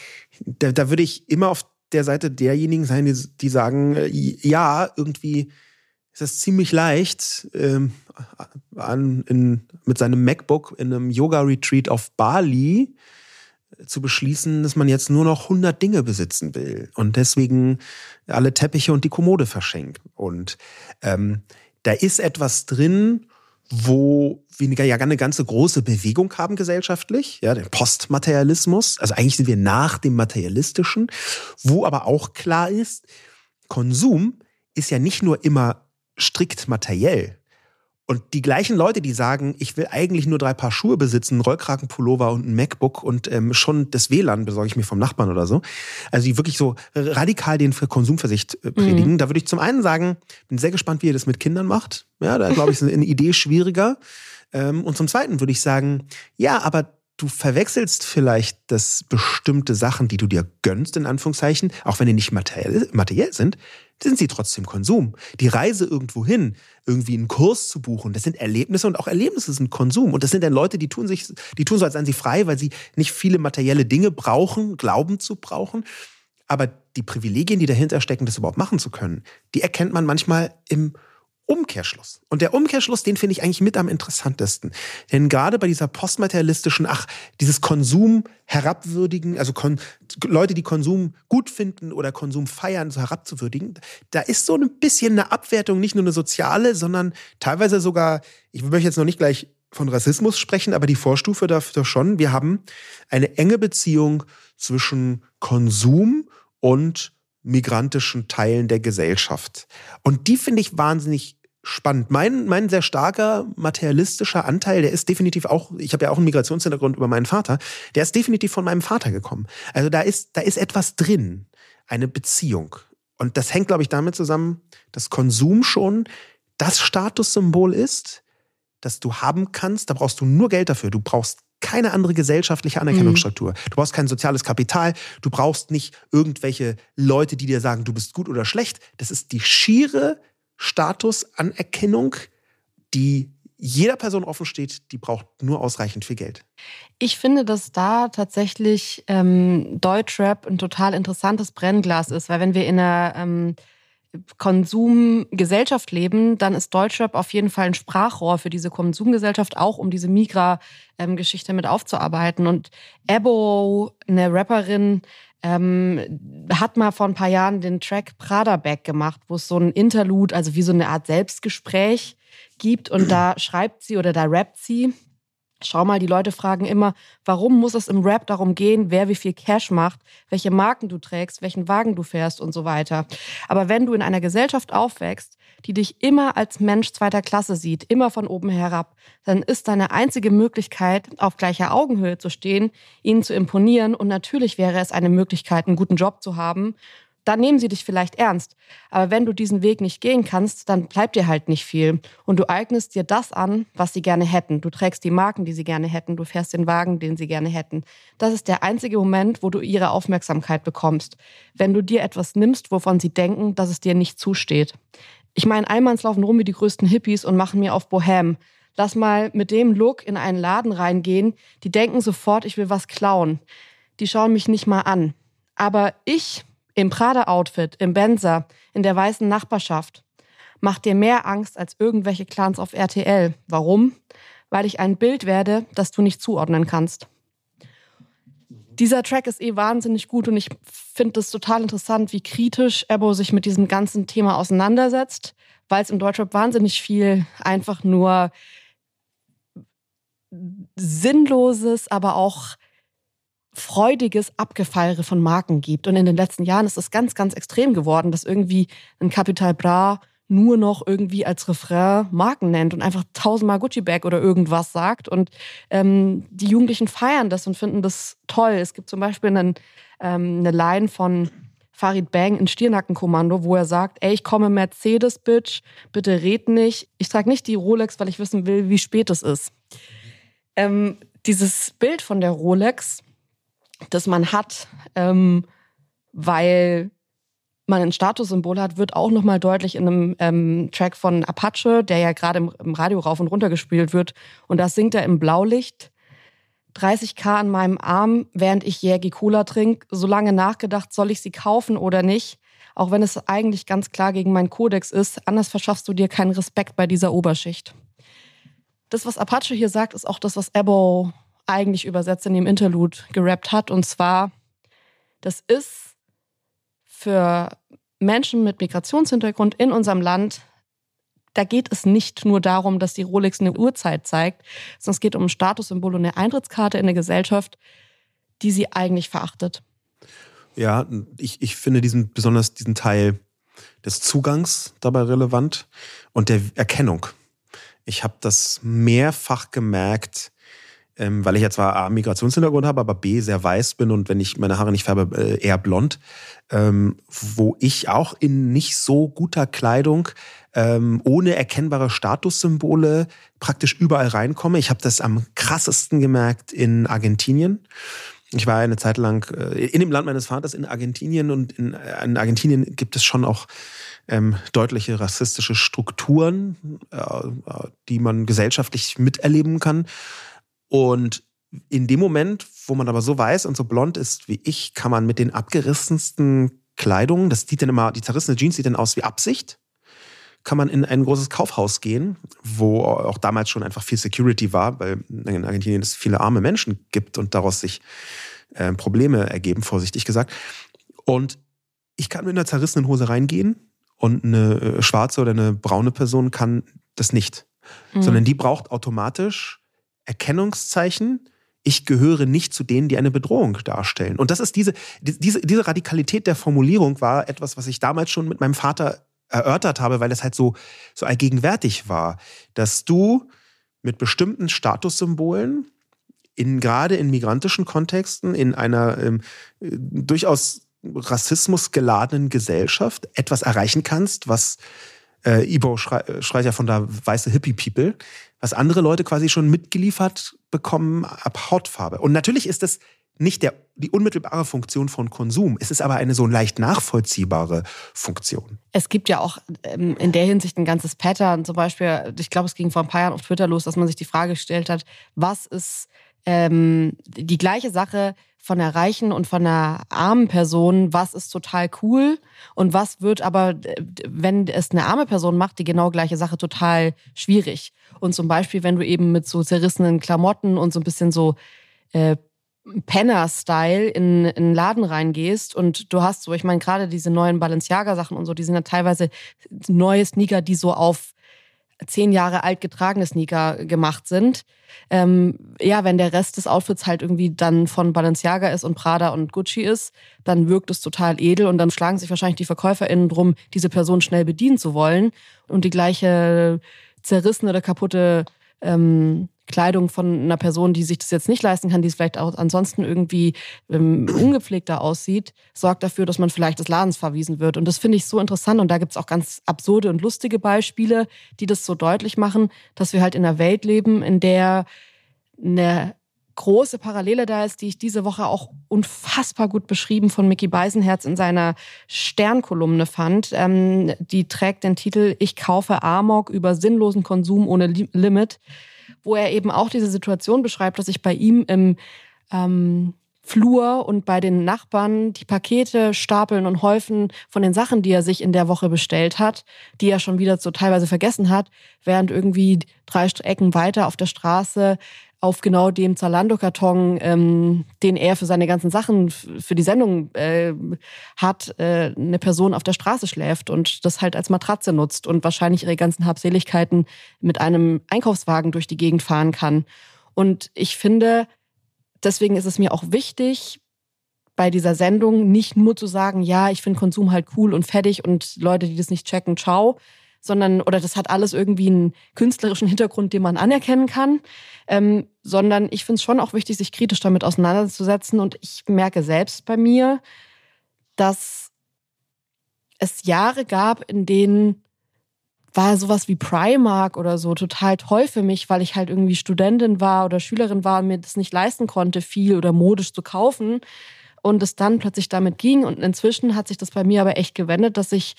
Speaker 2: da, da würde ich immer auf der Seite derjenigen sein, die, die sagen, äh, ja, irgendwie ist es ziemlich leicht, ähm, an, in, mit seinem MacBook in einem Yoga-Retreat auf Bali äh, zu beschließen, dass man jetzt nur noch 100 Dinge besitzen will und deswegen alle Teppiche und die Kommode verschenkt. Und ähm, da ist etwas drin, wo wir ja eine ganze große Bewegung haben gesellschaftlich, ja, den Postmaterialismus. Also eigentlich sind wir nach dem Materialistischen, wo aber auch klar ist, Konsum ist ja nicht nur immer strikt materiell. Und die gleichen Leute, die sagen, ich will eigentlich nur drei Paar Schuhe besitzen, Rollkragenpullover und ein MacBook und ähm, schon das WLAN besorge ich mir vom Nachbarn oder so. Also die wirklich so radikal den Konsumversicht äh, predigen. Mhm. Da würde ich zum einen sagen, bin sehr gespannt, wie ihr das mit Kindern macht. Ja, da glaube ich, ist eine Idee schwieriger. Ähm, und zum zweiten würde ich sagen, ja, aber du verwechselst vielleicht, dass bestimmte Sachen, die du dir gönnst, in Anführungszeichen, auch wenn die nicht materiell, materiell sind, sind sie trotzdem Konsum. Die Reise irgendwo hin, irgendwie einen Kurs zu buchen, das sind Erlebnisse und auch Erlebnisse sind Konsum. Und das sind dann Leute, die tun sich, die tun so, als seien sie frei, weil sie nicht viele materielle Dinge brauchen, glauben zu brauchen. Aber die Privilegien, die dahinter stecken, das überhaupt machen zu können, die erkennt man manchmal im Umkehrschluss. Und der Umkehrschluss, den finde ich eigentlich mit am interessantesten. Denn gerade bei dieser postmaterialistischen, ach, dieses Konsum herabwürdigen, also Kon Leute, die Konsum gut finden oder Konsum feiern, so herabzuwürdigen, da ist so ein bisschen eine Abwertung, nicht nur eine soziale, sondern teilweise sogar, ich möchte jetzt noch nicht gleich von Rassismus sprechen, aber die Vorstufe dafür schon. Wir haben eine enge Beziehung zwischen Konsum und migrantischen Teilen der Gesellschaft. Und die finde ich wahnsinnig spannend. Mein, mein sehr starker materialistischer Anteil, der ist definitiv auch, ich habe ja auch einen Migrationshintergrund über meinen Vater, der ist definitiv von meinem Vater gekommen. Also da ist, da ist etwas drin, eine Beziehung. Und das hängt, glaube ich, damit zusammen, dass Konsum schon das Statussymbol ist, das du haben kannst. Da brauchst du nur Geld dafür. Du brauchst keine andere gesellschaftliche Anerkennungsstruktur. Mhm. Du brauchst kein soziales Kapital. Du brauchst nicht irgendwelche Leute, die dir sagen, du bist gut oder schlecht. Das ist die schiere Statusanerkennung, die jeder Person offen steht, die braucht nur ausreichend viel Geld.
Speaker 1: Ich finde, dass da tatsächlich ähm, Deutschrap ein total interessantes Brennglas ist, weil wenn wir in einer ähm, Konsumgesellschaft leben, dann ist Deutschrap auf jeden Fall ein Sprachrohr für diese Konsumgesellschaft, auch um diese Migra-Geschichte mit aufzuarbeiten. Und Ebo, eine Rapperin, ähm, hat mal vor ein paar Jahren den Track Prada Back gemacht, wo es so ein Interlude, also wie so eine Art Selbstgespräch gibt. Und da schreibt sie oder da rappt sie Schau mal, die Leute fragen immer, warum muss es im Rap darum gehen, wer wie viel Cash macht, welche Marken du trägst, welchen Wagen du fährst und so weiter. Aber wenn du in einer Gesellschaft aufwächst, die dich immer als Mensch zweiter Klasse sieht, immer von oben herab, dann ist deine einzige Möglichkeit, auf gleicher Augenhöhe zu stehen, ihnen zu imponieren. Und natürlich wäre es eine Möglichkeit, einen guten Job zu haben dann nehmen sie dich vielleicht ernst. Aber wenn du diesen Weg nicht gehen kannst, dann bleibt dir halt nicht viel. Und du eignest dir das an, was sie gerne hätten. Du trägst die Marken, die sie gerne hätten. Du fährst den Wagen, den sie gerne hätten. Das ist der einzige Moment, wo du ihre Aufmerksamkeit bekommst. Wenn du dir etwas nimmst, wovon sie denken, dass es dir nicht zusteht. Ich meine, Allmanns laufen rum wie die größten Hippies und machen mir auf Bohem. Lass mal mit dem Look in einen Laden reingehen. Die denken sofort, ich will was klauen. Die schauen mich nicht mal an. Aber ich im Prada-Outfit, im Benzer, in der weißen Nachbarschaft. Macht dir mehr Angst als irgendwelche Clans auf RTL. Warum? Weil ich ein Bild werde, das du nicht zuordnen kannst. Dieser Track ist eh wahnsinnig gut und ich finde es total interessant, wie kritisch Ebo sich mit diesem ganzen Thema auseinandersetzt, weil es im Deutschrap wahnsinnig viel einfach nur sinnloses, aber auch freudiges Abgefeiere von Marken gibt. Und in den letzten Jahren ist es ganz, ganz extrem geworden, dass irgendwie ein Capital Bra nur noch irgendwie als Refrain Marken nennt und einfach tausendmal Gucci Bag oder irgendwas sagt. Und ähm, die Jugendlichen feiern das und finden das toll. Es gibt zum Beispiel einen, ähm, eine Line von Farid Bang in Stirnackenkommando, wo er sagt, ey, ich komme Mercedes, Bitch, bitte red nicht. Ich trage nicht die Rolex, weil ich wissen will, wie spät es ist. Ähm, dieses Bild von der Rolex das man hat, ähm, weil man ein Statussymbol hat, wird auch nochmal deutlich in einem ähm, Track von Apache, der ja gerade im, im, Radio rauf und runter gespielt wird. Und da singt er im Blaulicht. 30k an meinem Arm, während ich Jägi Cola trinke. So lange nachgedacht, soll ich sie kaufen oder nicht? Auch wenn es eigentlich ganz klar gegen meinen Kodex ist. Anders verschaffst du dir keinen Respekt bei dieser Oberschicht. Das, was Apache hier sagt, ist auch das, was Ebo eigentlich übersetzt in dem Interlude gerappt hat. Und zwar, das ist für Menschen mit Migrationshintergrund in unserem Land, da geht es nicht nur darum, dass die Rolex eine Uhrzeit zeigt, sondern es geht um ein Statussymbol und eine Eintrittskarte in eine Gesellschaft, die sie eigentlich verachtet.
Speaker 2: Ja, ich, ich finde diesen, besonders diesen Teil des Zugangs dabei relevant und der Erkennung. Ich habe das mehrfach gemerkt, ähm, weil ich ja zwar A, Migrationshintergrund habe, aber B, sehr weiß bin und wenn ich meine Haare nicht färbe, äh, eher blond, ähm, wo ich auch in nicht so guter Kleidung ähm, ohne erkennbare Statussymbole praktisch überall reinkomme. Ich habe das am krassesten gemerkt in Argentinien. Ich war eine Zeit lang äh, in dem Land meines Vaters in Argentinien und in, in Argentinien gibt es schon auch ähm, deutliche rassistische Strukturen, äh, äh die man gesellschaftlich miterleben kann. Und in dem Moment, wo man aber so weiß und so blond ist wie ich, kann man mit den abgerissensten Kleidungen, das sieht dann immer, die zerrissene Jeans sieht dann aus wie Absicht, kann man in ein großes Kaufhaus gehen, wo auch damals schon einfach viel Security war, weil in Argentinien es viele arme Menschen gibt und daraus sich äh, Probleme ergeben, vorsichtig gesagt. Und ich kann mit einer zerrissenen Hose reingehen und eine äh, schwarze oder eine braune Person kann das nicht. Mhm. Sondern die braucht automatisch Erkennungszeichen, ich gehöre nicht zu denen, die eine Bedrohung darstellen. Und das ist diese, diese, diese Radikalität der Formulierung war etwas, was ich damals schon mit meinem Vater erörtert habe, weil es halt so, so allgegenwärtig war, dass du mit bestimmten Statussymbolen in, gerade in migrantischen Kontexten, in einer ähm, durchaus rassismusgeladenen Gesellschaft etwas erreichen kannst, was äh, Ibo schreit ja von der weiße Hippie-People, was andere Leute quasi schon mitgeliefert bekommen ab Hautfarbe. Und natürlich ist das nicht der, die unmittelbare Funktion von Konsum. Es ist aber eine so leicht nachvollziehbare Funktion.
Speaker 1: Es gibt ja auch ähm, in der Hinsicht ein ganzes Pattern. Zum Beispiel, ich glaube, es ging vor ein paar Jahren auf Twitter los, dass man sich die Frage gestellt hat, was ist ähm, die gleiche Sache von der reichen und von der armen Person, was ist total cool und was wird aber, wenn es eine arme Person macht, die genau gleiche Sache total schwierig. Und zum Beispiel, wenn du eben mit so zerrissenen Klamotten und so ein bisschen so äh, Penner-Style in, in einen Laden reingehst und du hast so, ich meine, gerade diese neuen Balenciaga-Sachen und so, die sind ja teilweise neue Sneaker, die so auf zehn Jahre alt getragene Sneaker gemacht sind. Ähm, ja, wenn der Rest des Outfits halt irgendwie dann von Balenciaga ist und Prada und Gucci ist, dann wirkt es total edel und dann schlagen sich wahrscheinlich die VerkäuferInnen drum, diese Person schnell bedienen zu wollen und die gleiche zerrissene oder kaputte ähm, Kleidung von einer Person, die sich das jetzt nicht leisten kann, die es vielleicht auch ansonsten irgendwie ähm, ungepflegter aussieht, sorgt dafür, dass man vielleicht des Ladens verwiesen wird. Und das finde ich so interessant. Und da gibt es auch ganz absurde und lustige Beispiele, die das so deutlich machen, dass wir halt in einer Welt leben, in der eine große Parallele da ist, die ich diese Woche auch unfassbar gut beschrieben von Mickey Beisenherz in seiner Sternkolumne fand. Ähm, die trägt den Titel Ich kaufe Amok über sinnlosen Konsum ohne Limit wo er eben auch diese Situation beschreibt, dass sich bei ihm im ähm, Flur und bei den Nachbarn die Pakete stapeln und häufen von den Sachen, die er sich in der Woche bestellt hat, die er schon wieder so teilweise vergessen hat, während irgendwie drei Ecken weiter auf der Straße auf genau dem Zalando-Karton, ähm, den er für seine ganzen Sachen für die Sendung äh, hat, äh, eine Person auf der Straße schläft und das halt als Matratze nutzt und wahrscheinlich ihre ganzen Habseligkeiten mit einem Einkaufswagen durch die Gegend fahren kann. Und ich finde, deswegen ist es mir auch wichtig, bei dieser Sendung nicht nur zu sagen, ja, ich finde Konsum halt cool und fertig und Leute, die das nicht checken, ciao, sondern, oder das hat alles irgendwie einen künstlerischen Hintergrund, den man anerkennen kann, ähm, sondern ich finde es schon auch wichtig, sich kritisch damit auseinanderzusetzen. Und ich merke selbst bei mir, dass es Jahre gab, in denen war sowas wie Primark oder so total toll für mich, weil ich halt irgendwie Studentin war oder Schülerin war und mir das nicht leisten konnte, viel oder modisch zu kaufen. Und es dann plötzlich damit ging. Und inzwischen hat sich das bei mir aber echt gewendet, dass ich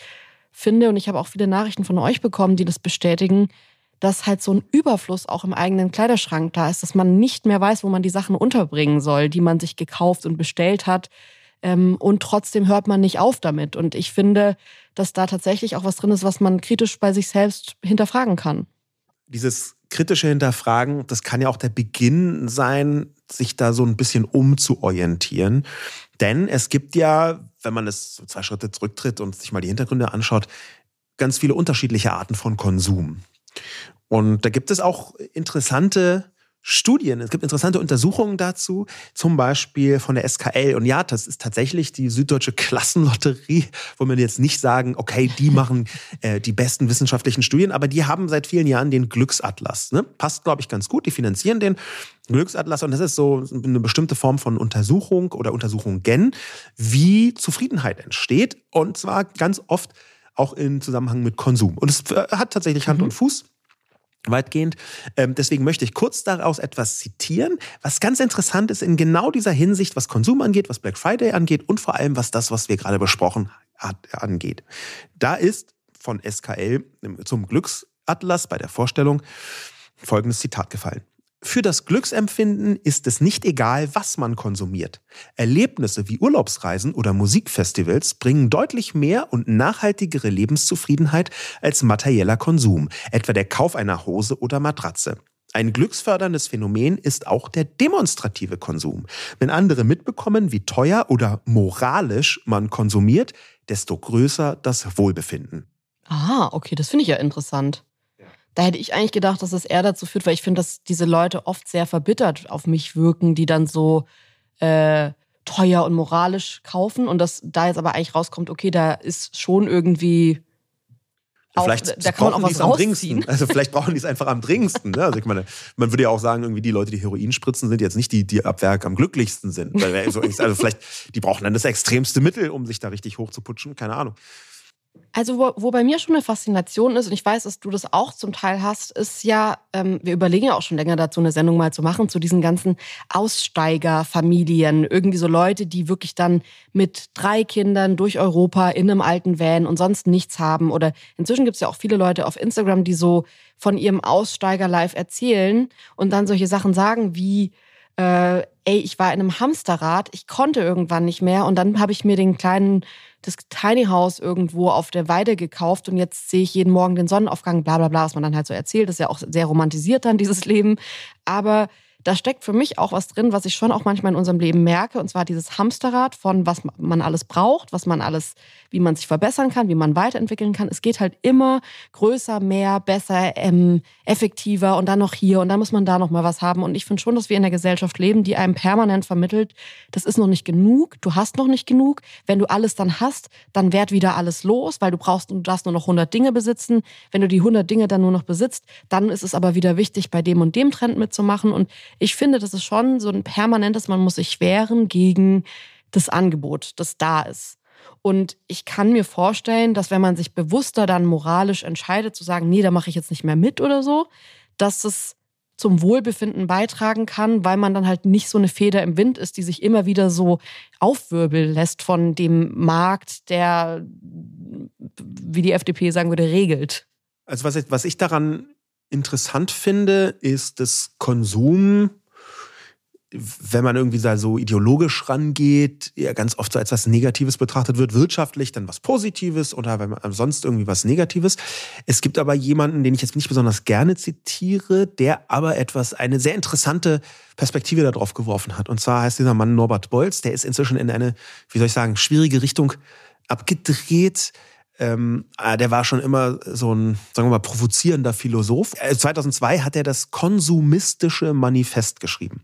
Speaker 1: finde, und ich habe auch viele Nachrichten von euch bekommen, die das bestätigen, dass halt so ein Überfluss auch im eigenen Kleiderschrank da ist, dass man nicht mehr weiß, wo man die Sachen unterbringen soll, die man sich gekauft und bestellt hat. Ähm, und trotzdem hört man nicht auf damit. Und ich finde, dass da tatsächlich auch was drin ist, was man kritisch bei sich selbst hinterfragen kann.
Speaker 2: Dieses kritische Hinterfragen, das kann ja auch der Beginn sein, sich da so ein bisschen umzuorientieren. Denn es gibt ja, wenn man es so zwei Schritte zurücktritt und sich mal die Hintergründe anschaut, ganz viele unterschiedliche Arten von Konsum. Und da gibt es auch interessante Studien, es gibt interessante Untersuchungen dazu, zum Beispiel von der SKL. Und ja, das ist tatsächlich die Süddeutsche Klassenlotterie, wo wir jetzt nicht sagen, okay, die machen äh, die besten wissenschaftlichen Studien, aber die haben seit vielen Jahren den Glücksatlas. Ne? Passt, glaube ich, ganz gut. Die finanzieren den Glücksatlas und das ist so eine bestimmte Form von Untersuchung oder Untersuchungen, wie Zufriedenheit entsteht. Und zwar ganz oft auch in Zusammenhang mit Konsum. Und es äh, hat tatsächlich Hand mhm. und Fuß weitgehend. Ähm, deswegen möchte ich kurz daraus etwas zitieren, was ganz interessant ist in genau dieser Hinsicht, was Konsum angeht, was Black Friday angeht und vor allem was das, was wir gerade besprochen hat, angeht. Da ist von SKL zum Glücksatlas bei der Vorstellung folgendes Zitat gefallen. Für das Glücksempfinden ist es nicht egal, was man konsumiert. Erlebnisse wie Urlaubsreisen oder Musikfestivals bringen deutlich mehr und nachhaltigere Lebenszufriedenheit als materieller Konsum, etwa der Kauf einer Hose oder Matratze. Ein glücksförderndes Phänomen ist auch der demonstrative Konsum. Wenn andere mitbekommen, wie teuer oder moralisch man konsumiert, desto größer das Wohlbefinden.
Speaker 1: Ah, okay, das finde ich ja interessant. Da hätte ich eigentlich gedacht, dass es eher dazu führt, weil ich finde, dass diese Leute oft sehr verbittert auf mich wirken, die dann so äh, teuer und moralisch kaufen und dass da jetzt aber eigentlich rauskommt, okay, da ist schon irgendwie
Speaker 2: auch, vielleicht da kann man auch was am dringendsten. [laughs] Also vielleicht brauchen die es einfach am dringendsten. Ne? Also ich meine, man würde ja auch sagen, irgendwie die Leute, die Heroin spritzen, sind jetzt nicht die, die ab Werk am glücklichsten sind. Also, also vielleicht, die brauchen dann das extremste Mittel, um sich da richtig hochzuputschen. Keine Ahnung.
Speaker 1: Also, wo, wo, bei mir schon eine Faszination ist, und ich weiß, dass du das auch zum Teil hast, ist ja, ähm, wir überlegen ja auch schon länger dazu, eine Sendung mal zu machen, zu diesen ganzen Aussteigerfamilien. Irgendwie so Leute, die wirklich dann mit drei Kindern durch Europa in einem alten Van und sonst nichts haben. Oder inzwischen gibt es ja auch viele Leute auf Instagram, die so von ihrem Aussteiger live erzählen und dann solche Sachen sagen wie, äh, ey, ich war in einem Hamsterrad, ich konnte irgendwann nicht mehr und dann habe ich mir den kleinen das Tiny House irgendwo auf der Weide gekauft und jetzt sehe ich jeden Morgen den Sonnenaufgang, bla bla bla, was man dann halt so erzählt. Das ist ja auch sehr romantisiert dann, dieses Leben. Aber da steckt für mich auch was drin, was ich schon auch manchmal in unserem Leben merke, und zwar dieses Hamsterrad von was man alles braucht, was man alles, wie man sich verbessern kann, wie man weiterentwickeln kann. Es geht halt immer größer, mehr, besser, ähm, effektiver und dann noch hier und dann muss man da noch mal was haben. Und ich finde schon, dass wir in einer Gesellschaft leben, die einem permanent vermittelt, das ist noch nicht genug, du hast noch nicht genug. Wenn du alles dann hast, dann werd wieder alles los, weil du brauchst und du darfst nur noch 100 Dinge besitzen. Wenn du die 100 Dinge dann nur noch besitzt, dann ist es aber wieder wichtig, bei dem und dem Trend mitzumachen. Und ich finde, das ist schon so ein permanentes, man muss sich wehren gegen das Angebot, das da ist. Und ich kann mir vorstellen, dass wenn man sich bewusster dann moralisch entscheidet, zu sagen, nee, da mache ich jetzt nicht mehr mit oder so, dass es zum Wohlbefinden beitragen kann, weil man dann halt nicht so eine Feder im Wind ist, die sich immer wieder so aufwirbeln lässt von dem Markt, der, wie die FDP sagen würde, regelt.
Speaker 2: Also was ich, was ich daran interessant finde, ist, dass Konsum, wenn man irgendwie so ideologisch rangeht, ja ganz oft so als was Negatives betrachtet wird, wirtschaftlich dann was Positives oder wenn man sonst irgendwie was Negatives. Es gibt aber jemanden, den ich jetzt nicht besonders gerne zitiere, der aber etwas, eine sehr interessante Perspektive darauf geworfen hat. Und zwar heißt dieser Mann Norbert Bolz, der ist inzwischen in eine, wie soll ich sagen, schwierige Richtung abgedreht ähm, ah, der war schon immer so ein, sagen wir mal, provozierender Philosoph. 2002 äh, hat er das konsumistische Manifest geschrieben.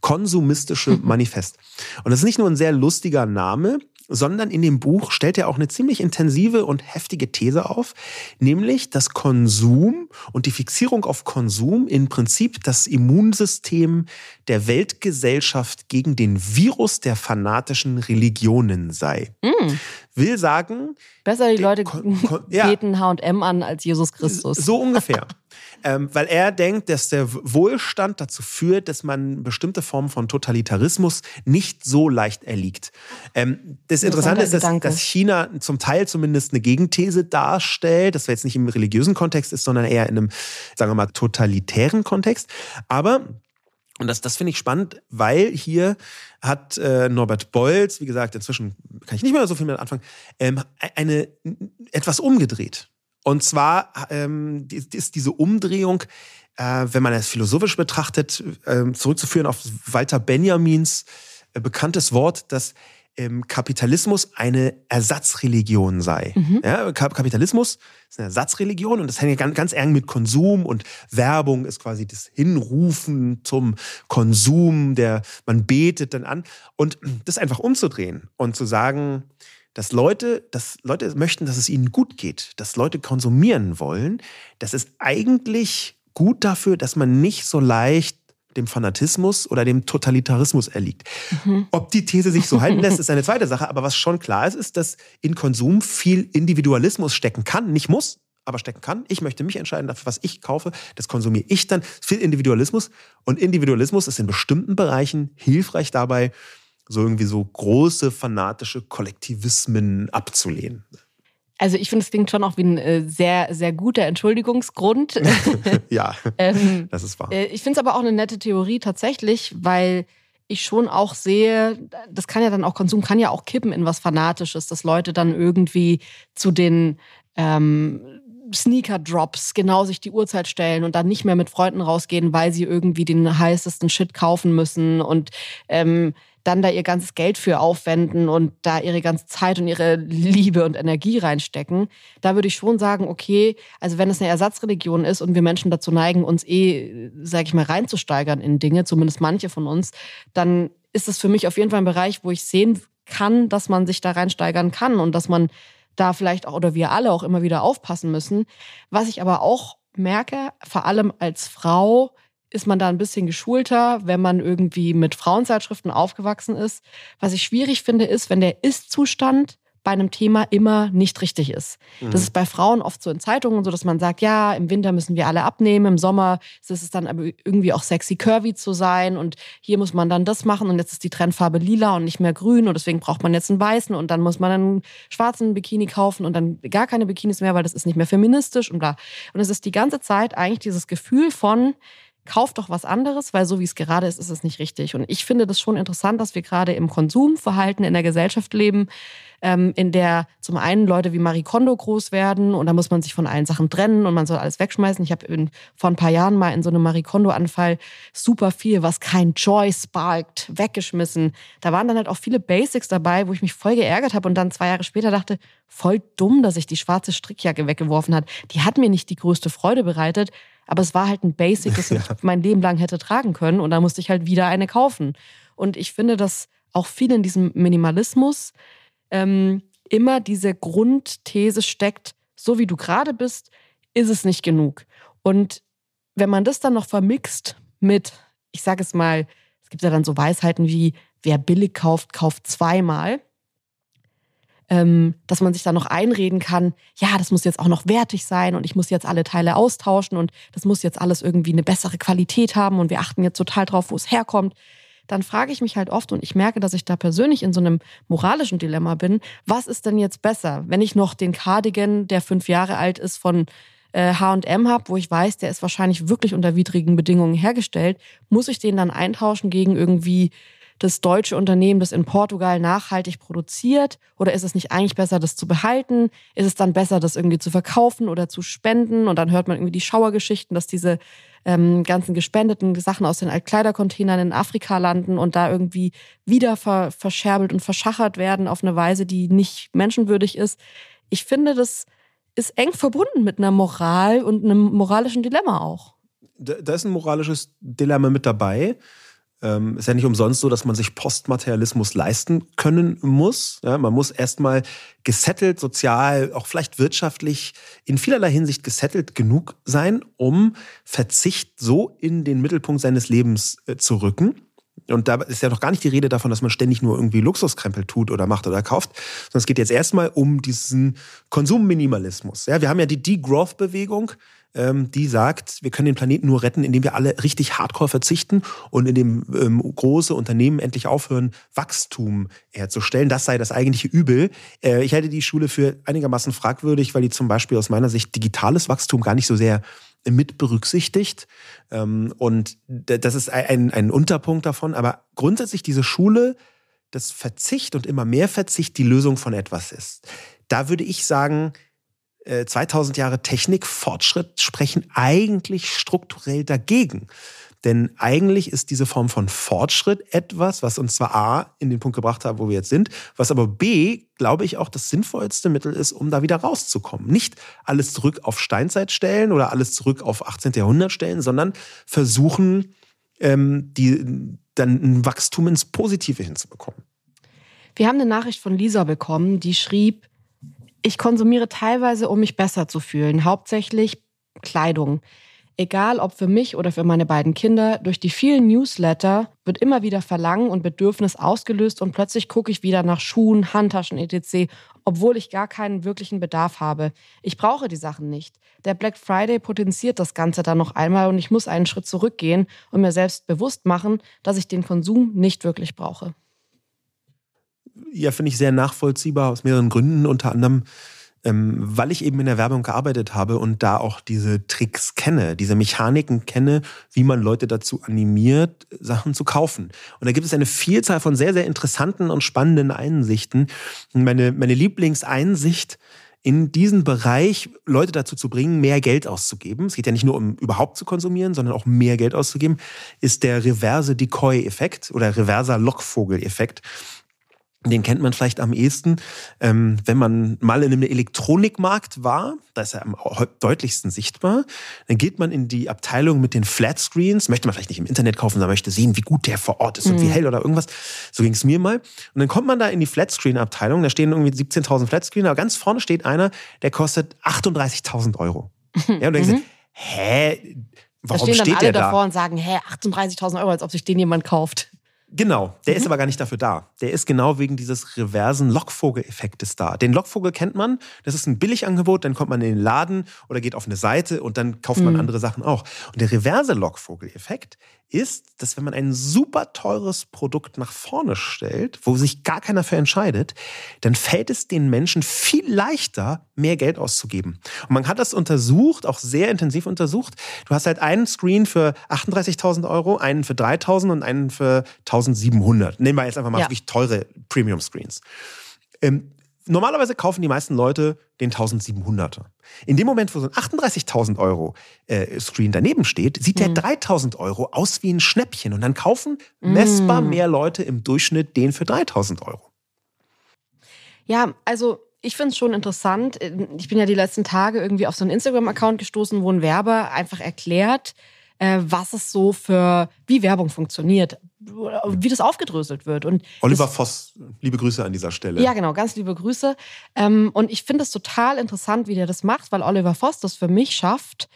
Speaker 2: Konsumistische [laughs] Manifest. Und das ist nicht nur ein sehr lustiger Name, sondern in dem Buch stellt er auch eine ziemlich intensive und heftige These auf, nämlich, dass Konsum und die Fixierung auf Konsum im Prinzip das Immunsystem der Weltgesellschaft gegen den Virus der fanatischen Religionen sei. Mm. Will sagen,
Speaker 1: besser die Leute [laughs] beten H&M an als Jesus Christus.
Speaker 2: So ungefähr. [laughs] ähm, weil er denkt, dass der Wohlstand dazu führt, dass man bestimmte Formen von Totalitarismus nicht so leicht erliegt. Ähm, das Interessante ist, dass, dass, China zum Teil zumindest eine Gegenthese darstellt, das jetzt nicht im religiösen Kontext ist, sondern eher in einem, sagen wir mal, totalitären Kontext. Aber und das, das finde ich spannend, weil hier hat äh, Norbert Bolz, wie gesagt, inzwischen kann ich nicht mehr so viel mit anfangen, ähm, eine etwas umgedreht. Und zwar ähm, ist diese Umdrehung, äh, wenn man es philosophisch betrachtet, äh, zurückzuführen auf Walter Benjamins äh, bekanntes Wort, dass ähm, Kapitalismus eine Ersatzreligion sei. Mhm. Ja, Kapitalismus ist eine Ersatzreligion und das hängt ganz, ganz eng mit Konsum und Werbung ist quasi das Hinrufen zum Konsum, der man betet dann an und das einfach umzudrehen und zu sagen, dass Leute, dass Leute möchten, dass es ihnen gut geht, dass Leute konsumieren wollen, das ist eigentlich gut dafür, dass man nicht so leicht dem Fanatismus oder dem Totalitarismus erliegt. Mhm. Ob die These sich so [laughs] halten lässt, ist eine zweite Sache. Aber was schon klar ist, ist, dass in Konsum viel Individualismus stecken kann, nicht muss, aber stecken kann. Ich möchte mich entscheiden dafür, was ich kaufe. Das konsumiere ich dann. Viel Individualismus. Und Individualismus ist in bestimmten Bereichen hilfreich dabei, so irgendwie so große fanatische Kollektivismen abzulehnen.
Speaker 1: Also ich finde, es klingt schon auch wie ein äh, sehr, sehr guter Entschuldigungsgrund. [laughs]
Speaker 2: ja, [laughs] ähm, das ist wahr.
Speaker 1: Äh, ich finde es aber auch eine nette Theorie tatsächlich, weil ich schon auch sehe, das kann ja dann auch, Konsum kann ja auch kippen in was Fanatisches, dass Leute dann irgendwie zu den ähm, Sneaker-Drops genau sich die Uhrzeit stellen und dann nicht mehr mit Freunden rausgehen, weil sie irgendwie den heißesten Shit kaufen müssen und ähm, dann da ihr ganzes Geld für aufwenden und da ihre ganze Zeit und ihre Liebe und Energie reinstecken, da würde ich schon sagen, okay, also wenn es eine Ersatzreligion ist und wir Menschen dazu neigen, uns eh, sag ich mal, reinzusteigern in Dinge, zumindest manche von uns, dann ist es für mich auf jeden Fall ein Bereich, wo ich sehen kann, dass man sich da reinsteigern kann und dass man da vielleicht auch oder wir alle auch immer wieder aufpassen müssen. Was ich aber auch merke, vor allem als Frau, ist man da ein bisschen geschulter, wenn man irgendwie mit Frauenzeitschriften aufgewachsen ist. Was ich schwierig finde, ist, wenn der Ist-Zustand bei einem Thema immer nicht richtig ist. Mhm. Das ist bei Frauen oft so in Zeitungen so, dass man sagt, ja, im Winter müssen wir alle abnehmen, im Sommer ist es dann aber irgendwie auch sexy curvy zu sein und hier muss man dann das machen und jetzt ist die Trendfarbe lila und nicht mehr grün und deswegen braucht man jetzt einen weißen und dann muss man einen schwarzen Bikini kaufen und dann gar keine Bikinis mehr, weil das ist nicht mehr feministisch und bla. Und es ist die ganze Zeit eigentlich dieses Gefühl von, kauf doch was anderes, weil so wie es gerade ist, ist es nicht richtig. Und ich finde das schon interessant, dass wir gerade im Konsumverhalten in der Gesellschaft leben, ähm, in der zum einen Leute wie Marie Kondo groß werden und da muss man sich von allen Sachen trennen und man soll alles wegschmeißen. Ich habe vor ein paar Jahren mal in so einem Marie Kondo-Anfall super viel, was kein Joy sparkt, weggeschmissen. Da waren dann halt auch viele Basics dabei, wo ich mich voll geärgert habe und dann zwei Jahre später dachte, voll dumm, dass ich die schwarze Strickjacke weggeworfen hat. Die hat mir nicht die größte Freude bereitet, aber es war halt ein Basic, das [laughs] ja. ich mein Leben lang hätte tragen können. Und da musste ich halt wieder eine kaufen. Und ich finde, dass auch viel in diesem Minimalismus ähm, immer diese Grundthese steckt, so wie du gerade bist, ist es nicht genug. Und wenn man das dann noch vermixt mit, ich sage es mal, es gibt ja dann so Weisheiten wie, wer billig kauft, kauft zweimal ähm, dass man sich da noch einreden kann, ja, das muss jetzt auch noch wertig sein und ich muss jetzt alle Teile austauschen und das muss jetzt alles irgendwie eine bessere Qualität haben und wir achten jetzt total drauf, wo es herkommt. Dann frage ich mich halt oft und ich merke, dass ich da persönlich in so einem moralischen Dilemma bin. Was ist denn jetzt besser, wenn ich noch den Cardigan, der fünf Jahre alt ist, von H&M habe, wo ich weiß, der ist wahrscheinlich wirklich unter widrigen Bedingungen hergestellt, muss ich den dann eintauschen gegen irgendwie das deutsche Unternehmen, das in Portugal nachhaltig produziert? Oder ist es nicht eigentlich besser, das zu behalten? Ist es dann besser, das irgendwie zu verkaufen oder zu spenden? Und dann hört man irgendwie die Schauergeschichten, dass diese ähm, ganzen gespendeten Sachen aus den Altkleidercontainern in Afrika landen und da irgendwie wieder ver verscherbelt und verschachert werden auf eine Weise, die nicht menschenwürdig ist. Ich finde, das ist eng verbunden mit einer Moral und einem moralischen Dilemma auch.
Speaker 2: Da ist ein moralisches Dilemma mit dabei. Ähm, ist ja nicht umsonst so, dass man sich Postmaterialismus leisten können muss. Ja, man muss erstmal gesettelt, sozial, auch vielleicht wirtschaftlich, in vielerlei Hinsicht gesettelt genug sein, um Verzicht so in den Mittelpunkt seines Lebens äh, zu rücken. Und da ist ja noch gar nicht die Rede davon, dass man ständig nur irgendwie Luxuskrempel tut oder macht oder kauft, sondern es geht jetzt erstmal um diesen Konsumminimalismus. Ja, wir haben ja die Degrowth-Bewegung, die sagt, wir können den Planeten nur retten, indem wir alle richtig hardcore verzichten und indem ähm, große Unternehmen endlich aufhören, Wachstum herzustellen. Das sei das eigentliche Übel. Äh, ich halte die Schule für einigermaßen fragwürdig, weil die zum Beispiel aus meiner Sicht digitales Wachstum gar nicht so sehr mit berücksichtigt. Ähm, und das ist ein, ein Unterpunkt davon. Aber grundsätzlich diese Schule, dass Verzicht und immer mehr Verzicht die Lösung von etwas ist. Da würde ich sagen, 2000 äh, Jahre Technikfortschritt sprechen eigentlich strukturell dagegen. Denn eigentlich ist diese Form von Fortschritt etwas, was uns zwar A in den Punkt gebracht hat, wo wir jetzt sind, was aber B, glaube ich, auch das sinnvollste Mittel ist, um da wieder rauszukommen. Nicht alles zurück auf Steinzeit stellen oder alles zurück auf 18. Jahrhundert stellen, sondern versuchen, ähm, die, dann ein Wachstum ins Positive hinzubekommen.
Speaker 1: Wir haben eine Nachricht von Lisa bekommen, die schrieb, ich konsumiere teilweise, um mich besser zu fühlen, hauptsächlich Kleidung. Egal ob für mich oder für meine beiden Kinder, durch die vielen Newsletter wird immer wieder Verlangen und Bedürfnis ausgelöst und plötzlich gucke ich wieder nach Schuhen, Handtaschen etc., obwohl ich gar keinen wirklichen Bedarf habe. Ich brauche die Sachen nicht. Der Black Friday potenziert das Ganze dann noch einmal und ich muss einen Schritt zurückgehen und mir selbst bewusst machen, dass ich den Konsum nicht wirklich brauche.
Speaker 2: Ja, finde ich sehr nachvollziehbar aus mehreren Gründen. Unter anderem, ähm, weil ich eben in der Werbung gearbeitet habe und da auch diese Tricks kenne, diese Mechaniken kenne, wie man Leute dazu animiert, Sachen zu kaufen. Und da gibt es eine Vielzahl von sehr, sehr interessanten und spannenden Einsichten. Meine, meine Lieblingseinsicht in diesen Bereich Leute dazu zu bringen, mehr Geld auszugeben. Es geht ja nicht nur um überhaupt zu konsumieren, sondern auch mehr Geld auszugeben, ist der reverse Decoy-Effekt oder reverser Lockvogel-Effekt. Den kennt man vielleicht am ehesten, ähm, wenn man mal in einem Elektronikmarkt war, da ist er am deutlichsten sichtbar. Dann geht man in die Abteilung mit den Flatscreens, möchte man vielleicht nicht im Internet kaufen, sondern möchte sehen, wie gut der vor Ort ist und wie mhm. hell oder irgendwas. So ging es mir mal. Und dann kommt man da in die Flatscreen-Abteilung, da stehen irgendwie 17.000 Flatscreen, aber ganz vorne steht einer, der kostet 38.000 Euro. Ja, und denkst mhm. hä, warum da stehen dann alle
Speaker 1: davor und sagen, hä, 38.000 Euro, als ob sich den jemand kauft.
Speaker 2: Genau, der mhm. ist aber gar nicht dafür da. Der ist genau wegen dieses reversen Lockvogel-Effektes da. Den Lockvogel kennt man, das ist ein Billigangebot, dann kommt man in den Laden oder geht auf eine Seite und dann kauft man mhm. andere Sachen auch. Und der reverse Lockvogel-Effekt ist, dass wenn man ein super teures Produkt nach vorne stellt, wo sich gar keiner für entscheidet, dann fällt es den Menschen viel leichter, mehr Geld auszugeben. Und man hat das untersucht, auch sehr intensiv untersucht. Du hast halt einen Screen für 38.000 Euro, einen für 3.000 und einen für 1.700. Nehmen wir jetzt einfach mal ja. wirklich teure Premium-Screens. Ähm, normalerweise kaufen die meisten Leute den 1700er. In dem Moment, wo so ein 38.000 Euro äh, Screen daneben steht, sieht mhm. der 3.000 Euro aus wie ein Schnäppchen. Und dann kaufen messbar mhm. mehr Leute im Durchschnitt den für 3.000 Euro.
Speaker 1: Ja, also ich finde es schon interessant. Ich bin ja die letzten Tage irgendwie auf so einen Instagram-Account gestoßen, wo ein Werber einfach erklärt, was es so für, wie Werbung funktioniert, wie das aufgedröselt wird. Und
Speaker 2: Oliver
Speaker 1: das,
Speaker 2: Voss, liebe Grüße an dieser Stelle.
Speaker 1: Ja, genau, ganz liebe Grüße. Ähm, und ich finde es total interessant, wie der das macht, weil Oliver Voss das für mich schafft,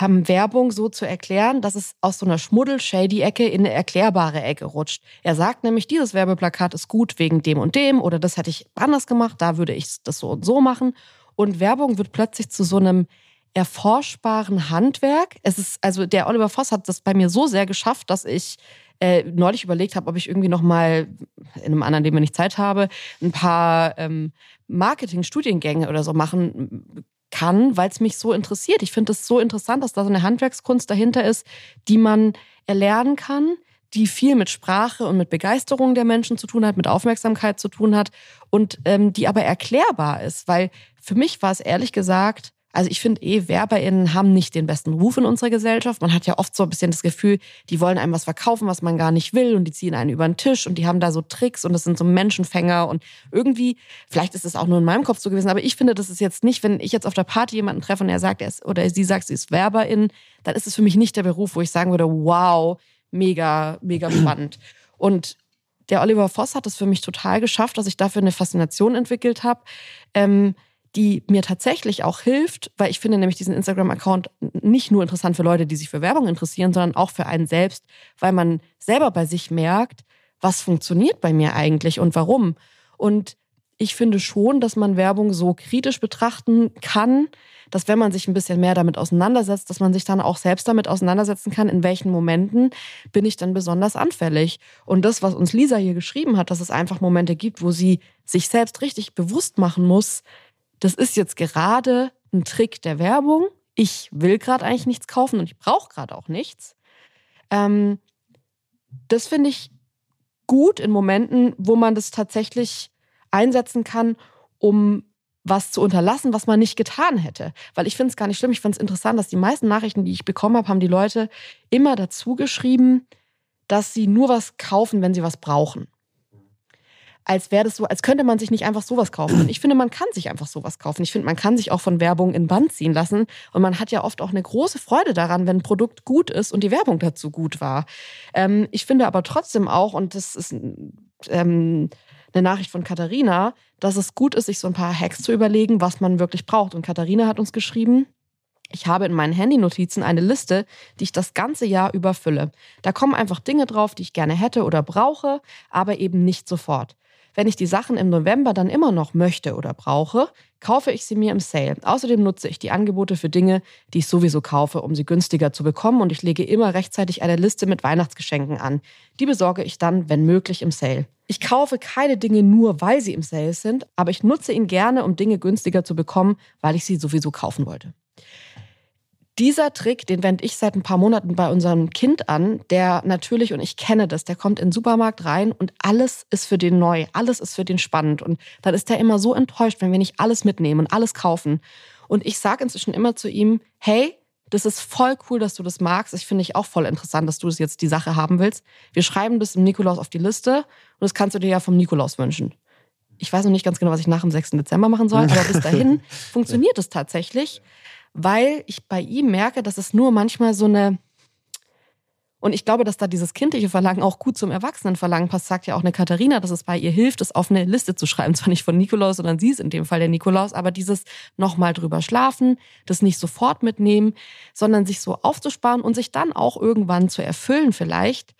Speaker 1: ähm, Werbung so zu erklären, dass es aus so einer Schmuddel-Shady-Ecke in eine erklärbare Ecke rutscht. Er sagt nämlich, dieses Werbeplakat ist gut wegen dem und dem oder das hätte ich anders gemacht, da würde ich das so und so machen. Und Werbung wird plötzlich zu so einem erforschbaren Handwerk. Es ist, also der Oliver Voss hat das bei mir so sehr geschafft, dass ich äh, neulich überlegt habe, ob ich irgendwie nochmal in einem anderen Leben, wenn ich Zeit habe, ein paar ähm, Marketing-Studiengänge oder so machen kann, weil es mich so interessiert. Ich finde es so interessant, dass da so eine Handwerkskunst dahinter ist, die man erlernen kann, die viel mit Sprache und mit Begeisterung der Menschen zu tun hat, mit Aufmerksamkeit zu tun hat und ähm, die aber erklärbar ist, weil für mich war es ehrlich gesagt also ich finde eh, WerberInnen haben nicht den besten Ruf in unserer Gesellschaft. Man hat ja oft so ein bisschen das Gefühl, die wollen einem was verkaufen, was man gar nicht will und die ziehen einen über den Tisch und die haben da so Tricks und das sind so Menschenfänger und irgendwie, vielleicht ist es auch nur in meinem Kopf so gewesen, aber ich finde, das ist jetzt nicht, wenn ich jetzt auf der Party jemanden treffe und er sagt, er ist, oder sie sagt, sie ist WerberIn, dann ist es für mich nicht der Beruf, wo ich sagen würde, wow, mega, mega spannend. Und der Oliver Voss hat es für mich total geschafft, dass ich dafür eine Faszination entwickelt habe. Ähm, die mir tatsächlich auch hilft, weil ich finde nämlich diesen Instagram-Account nicht nur interessant für Leute, die sich für Werbung interessieren, sondern auch für einen selbst, weil man selber bei sich merkt, was funktioniert bei mir eigentlich und warum. Und ich finde schon, dass man Werbung so kritisch betrachten kann, dass wenn man sich ein bisschen mehr damit auseinandersetzt, dass man sich dann auch selbst damit auseinandersetzen kann, in welchen Momenten bin ich dann besonders anfällig. Und das, was uns Lisa hier geschrieben hat, dass es einfach Momente gibt, wo sie sich selbst richtig bewusst machen muss, das ist jetzt gerade ein Trick der Werbung. Ich will gerade eigentlich nichts kaufen und ich brauche gerade auch nichts. Ähm, das finde ich gut in Momenten, wo man das tatsächlich einsetzen kann, um was zu unterlassen, was man nicht getan hätte. Weil ich finde es gar nicht schlimm. Ich finde es interessant, dass die meisten Nachrichten, die ich bekommen habe, haben die Leute immer dazu geschrieben, dass sie nur was kaufen, wenn sie was brauchen. Als wäre das so, als könnte man sich nicht einfach sowas kaufen. Und ich finde, man kann sich einfach sowas kaufen. Ich finde, man kann sich auch von Werbung in Band ziehen lassen. Und man hat ja oft auch eine große Freude daran, wenn ein Produkt gut ist und die Werbung dazu gut war. Ähm, ich finde aber trotzdem auch, und das ist ähm, eine Nachricht von Katharina, dass es gut ist, sich so ein paar Hacks zu überlegen, was man wirklich braucht. Und Katharina hat uns geschrieben, ich habe in meinen Handynotizen eine Liste, die ich das ganze Jahr überfülle. Da kommen einfach Dinge drauf, die ich gerne hätte oder brauche, aber eben nicht sofort. Wenn ich die Sachen im November dann immer noch möchte oder brauche, kaufe ich sie mir im Sale. Außerdem nutze ich die Angebote für Dinge, die ich sowieso kaufe, um sie günstiger zu bekommen und ich lege immer rechtzeitig eine Liste mit Weihnachtsgeschenken an. Die besorge ich dann, wenn möglich, im Sale. Ich kaufe keine Dinge nur, weil sie im Sale sind, aber ich nutze ihn gerne, um Dinge günstiger zu bekommen, weil ich sie sowieso kaufen wollte dieser Trick, den wende ich seit ein paar Monaten bei unserem Kind an, der natürlich, und ich kenne das, der kommt in den Supermarkt rein und alles ist für den neu, alles ist für den spannend. Und dann ist er immer so enttäuscht, wenn wir nicht alles mitnehmen und alles kaufen. Und ich sage inzwischen immer zu ihm, hey, das ist voll cool, dass du das magst. Ich finde ich auch voll interessant, dass du das jetzt die Sache haben willst. Wir schreiben das im Nikolaus auf die Liste und das kannst du dir ja vom Nikolaus wünschen. Ich weiß noch nicht ganz genau, was ich nach dem 6. Dezember machen soll, aber bis dahin [laughs] funktioniert es tatsächlich weil ich bei ihm merke, dass es nur manchmal so eine und ich glaube, dass da dieses kindliche Verlangen auch gut zum Erwachsenenverlangen passt, sagt ja auch eine Katharina, dass es bei ihr hilft, es auf eine Liste zu schreiben. [laughs] Zwar nicht von Nikolaus, sondern sie ist in dem Fall der Nikolaus, aber dieses nochmal drüber schlafen, das nicht sofort mitnehmen, sondern sich so aufzusparen und sich dann auch irgendwann zu erfüllen vielleicht.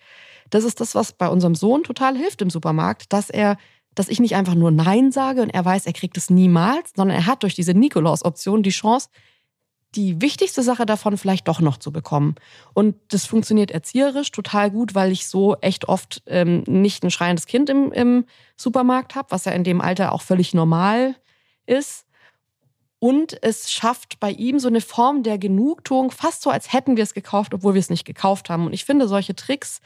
Speaker 1: Das ist das, was bei unserem Sohn total hilft im Supermarkt, dass er dass ich nicht einfach nur Nein sage und er weiß, er kriegt es niemals, sondern er hat durch diese Nikolaus-Option die Chance, die wichtigste Sache davon vielleicht doch noch zu bekommen. Und das funktioniert erzieherisch total gut, weil ich so echt oft ähm, nicht ein schreiendes Kind im, im Supermarkt habe, was ja in dem Alter auch völlig normal ist. Und es schafft bei ihm so eine Form der Genugtuung, fast so, als hätten wir es gekauft, obwohl wir es nicht gekauft haben. Und ich finde, solche Tricks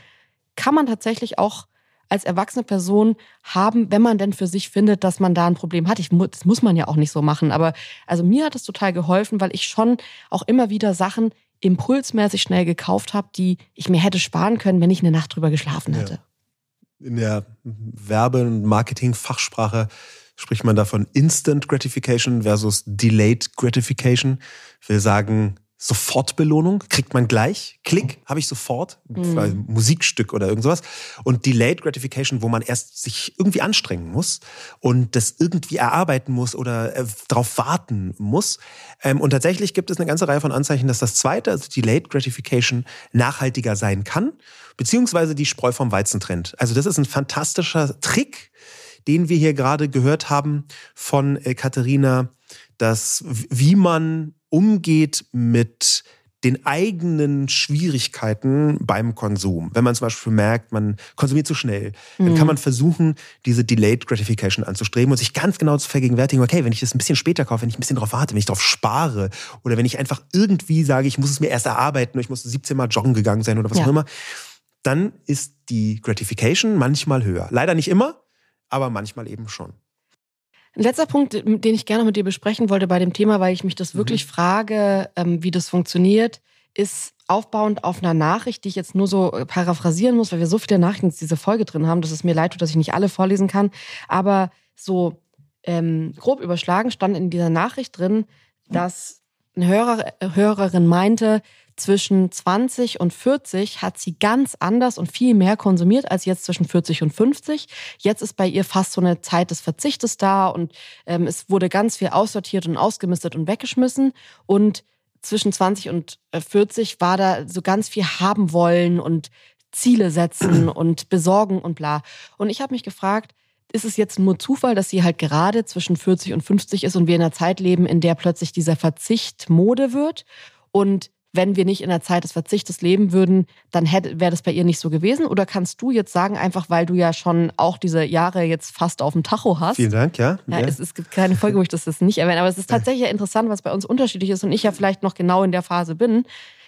Speaker 1: kann man tatsächlich auch als erwachsene Person haben, wenn man denn für sich findet, dass man da ein Problem hat. Ich, das muss man ja auch nicht so machen. Aber also mir hat es total geholfen, weil ich schon auch immer wieder Sachen impulsmäßig schnell gekauft habe, die ich mir hätte sparen können, wenn ich eine Nacht drüber geschlafen hätte.
Speaker 2: Ja. In der Werbe- und Marketing-Fachsprache spricht man davon Instant Gratification versus Delayed Gratification. Wir sagen, Sofortbelohnung kriegt man gleich. Klick, habe ich sofort. Mhm. Musikstück oder irgend sowas. Und Delayed Gratification, wo man erst sich irgendwie anstrengen muss und das irgendwie erarbeiten muss oder äh, darauf warten muss. Ähm, und tatsächlich gibt es eine ganze Reihe von Anzeichen, dass das zweite, also Delayed Gratification, nachhaltiger sein kann, beziehungsweise die Spreu vom Weizen trennt. Also das ist ein fantastischer Trick, den wir hier gerade gehört haben von äh, Katharina, dass wie man umgeht mit den eigenen Schwierigkeiten beim Konsum. Wenn man zum Beispiel merkt, man konsumiert zu schnell, dann kann mhm. man versuchen, diese Delayed Gratification anzustreben und sich ganz genau zu vergegenwärtigen, okay, wenn ich das ein bisschen später kaufe, wenn ich ein bisschen drauf warte, wenn ich drauf spare oder wenn ich einfach irgendwie sage, ich muss es mir erst erarbeiten oder ich muss 17 Mal joggen gegangen sein oder was ja. auch immer, dann ist die Gratification manchmal höher. Leider nicht immer, aber manchmal eben schon.
Speaker 1: Ein letzter Punkt, den ich gerne mit dir besprechen wollte bei dem Thema, weil ich mich das wirklich mhm. frage, ähm, wie das funktioniert, ist aufbauend auf einer Nachricht, die ich jetzt nur so äh, paraphrasieren muss, weil wir so viele Nachrichten in dieser Folge drin haben, dass es mir leid tut, dass ich nicht alle vorlesen kann. Aber so ähm, grob überschlagen stand in dieser Nachricht drin, dass eine Hörer, Hörerin meinte, zwischen 20 und 40 hat sie ganz anders und viel mehr konsumiert als jetzt zwischen 40 und 50. Jetzt ist bei ihr fast so eine Zeit des Verzichtes da und ähm, es wurde ganz viel aussortiert und ausgemistet und weggeschmissen. Und zwischen 20 und 40 äh, war da so ganz viel haben wollen und Ziele setzen und besorgen und bla. Und ich habe mich gefragt, ist es jetzt nur Zufall, dass sie halt gerade zwischen 40 und 50 ist und wir in einer Zeit leben, in der plötzlich dieser Verzicht Mode wird? Und wenn wir nicht in der Zeit des Verzichtes leben würden, dann wäre das bei ihr nicht so gewesen? Oder kannst du jetzt sagen, einfach weil du ja schon auch diese Jahre jetzt fast auf dem Tacho hast?
Speaker 2: Vielen Dank, ja.
Speaker 1: ja, ja. Es, es, gibt keine Folge, wo ich das jetzt nicht erwähne, aber es ist tatsächlich ja. interessant, was bei uns unterschiedlich ist und ich ja vielleicht noch genau in der Phase bin.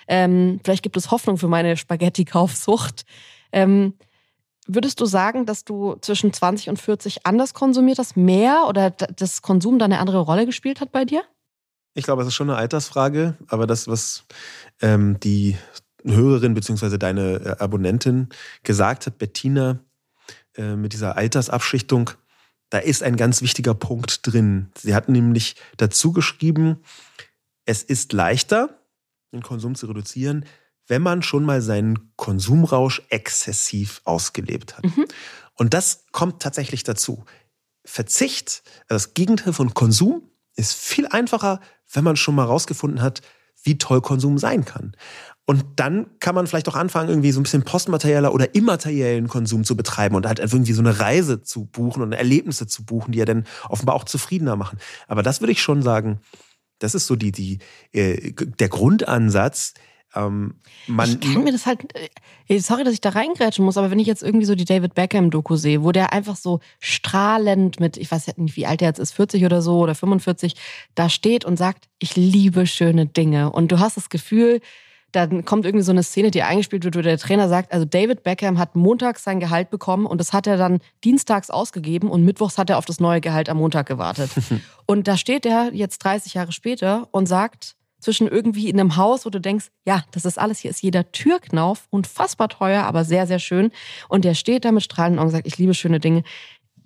Speaker 1: Ähm, vielleicht gibt es Hoffnung für meine Spaghetti-Kaufsucht. Ähm, Würdest du sagen, dass du zwischen 20 und 40 anders konsumiert hast, mehr oder das Konsum da eine andere Rolle gespielt hat bei dir?
Speaker 2: Ich glaube, es ist schon eine Altersfrage, aber das, was ähm, die Hörerin bzw. deine äh, Abonnentin gesagt hat, Bettina, äh, mit dieser Altersabschichtung, da ist ein ganz wichtiger Punkt drin. Sie hat nämlich dazu geschrieben, es ist leichter, den Konsum zu reduzieren, wenn man schon mal seinen Konsumrausch exzessiv ausgelebt hat. Mhm. Und das kommt tatsächlich dazu. Verzicht, also das Gegenteil von Konsum, ist viel einfacher, wenn man schon mal rausgefunden hat, wie toll Konsum sein kann. Und dann kann man vielleicht auch anfangen, irgendwie so ein bisschen postmaterieller oder immateriellen Konsum zu betreiben und halt irgendwie so eine Reise zu buchen und Erlebnisse zu buchen, die ja dann offenbar auch zufriedener machen. Aber das würde ich schon sagen, das ist so die, die, äh, der Grundansatz,
Speaker 1: ähm, man ich kann mir das halt, äh, sorry, dass ich da reingrätschen muss, aber wenn ich jetzt irgendwie so die David Beckham-Doku sehe, wo der einfach so strahlend mit, ich weiß nicht, wie alt er jetzt ist, 40 oder so oder 45, da steht und sagt, ich liebe schöne Dinge. Und du hast das Gefühl, dann kommt irgendwie so eine Szene, die eingespielt wird, wo der Trainer sagt, also David Beckham hat montags sein Gehalt bekommen und das hat er dann dienstags ausgegeben und mittwochs hat er auf das neue Gehalt am Montag gewartet. [laughs] und da steht er jetzt 30 Jahre später und sagt, zwischen irgendwie in einem Haus, wo du denkst, ja, das ist alles, hier ist jeder Türknauf, unfassbar teuer, aber sehr, sehr schön. Und der steht da mit strahlenden Augen und sagt, ich liebe schöne Dinge.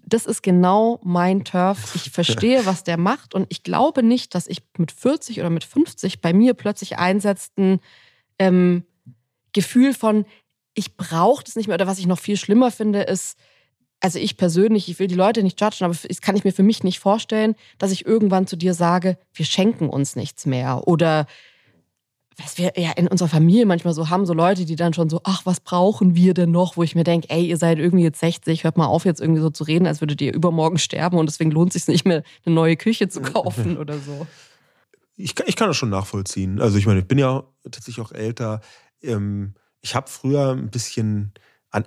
Speaker 1: Das ist genau mein Turf. Ich verstehe, was der macht. Und ich glaube nicht, dass ich mit 40 oder mit 50 bei mir plötzlich einsetzt ein ähm, Gefühl von, ich brauche das nicht mehr. Oder was ich noch viel schlimmer finde, ist, also ich persönlich, ich will die Leute nicht judgen, aber das kann ich mir für mich nicht vorstellen, dass ich irgendwann zu dir sage, wir schenken uns nichts mehr. Oder was wir ja in unserer Familie manchmal so haben, so Leute, die dann schon so, ach, was brauchen wir denn noch? Wo ich mir denke, ey, ihr seid irgendwie jetzt 60, hört mal auf, jetzt irgendwie so zu reden, als würdet ihr übermorgen sterben und deswegen lohnt es sich nicht mehr, eine neue Küche zu kaufen [laughs] oder so.
Speaker 2: Ich, ich kann das schon nachvollziehen. Also ich meine, ich bin ja tatsächlich auch älter. Ähm, ich habe früher ein bisschen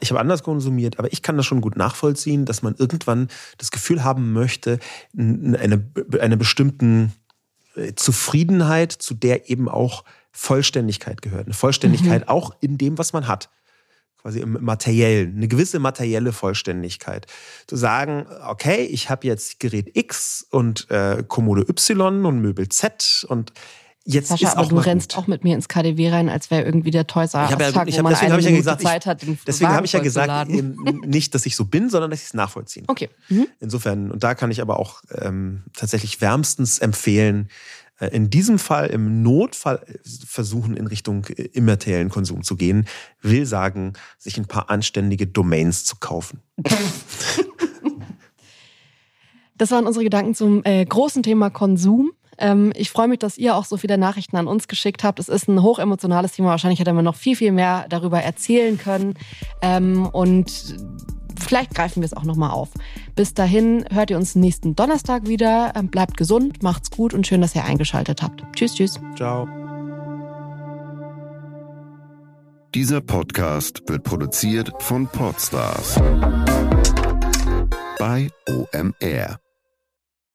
Speaker 2: ich habe anders konsumiert, aber ich kann das schon gut nachvollziehen, dass man irgendwann das Gefühl haben möchte, eine, eine bestimmten äh, Zufriedenheit, zu der eben auch Vollständigkeit gehört. Eine Vollständigkeit mhm. auch in dem, was man hat. Quasi im Materiellen, eine gewisse materielle Vollständigkeit. Zu sagen, okay, ich habe jetzt Gerät X und äh, Kommode Y und Möbel Z und Jetzt
Speaker 1: Sascha,
Speaker 2: ist
Speaker 1: aber du rennst gut. auch mit mir ins KDW rein, als wäre irgendwie der Toys R
Speaker 2: Us
Speaker 1: Tag,
Speaker 2: ja, ich hab, deswegen habe ich ja gesagt, Zeit hat, deswegen habe ich ja gesagt, nicht, dass ich so bin, sondern dass ich es nachvollziehen.
Speaker 1: Okay. Mhm.
Speaker 2: Insofern und da kann ich aber auch ähm, tatsächlich wärmstens empfehlen, äh, in diesem Fall im Notfall äh, versuchen in Richtung äh, immateriellen Konsum zu gehen, will sagen, sich ein paar anständige Domains zu kaufen. [laughs]
Speaker 1: Das waren unsere Gedanken zum äh, großen Thema Konsum. Ähm, ich freue mich, dass ihr auch so viele Nachrichten an uns geschickt habt. Es ist ein hochemotionales Thema. Wahrscheinlich hätte man noch viel, viel mehr darüber erzählen können. Ähm, und vielleicht greifen wir es auch nochmal auf. Bis dahin hört ihr uns nächsten Donnerstag wieder. Ähm, bleibt gesund, macht's gut und schön, dass ihr eingeschaltet habt. Tschüss, tschüss.
Speaker 2: Ciao.
Speaker 3: Dieser Podcast wird produziert von Podstars bei OMR.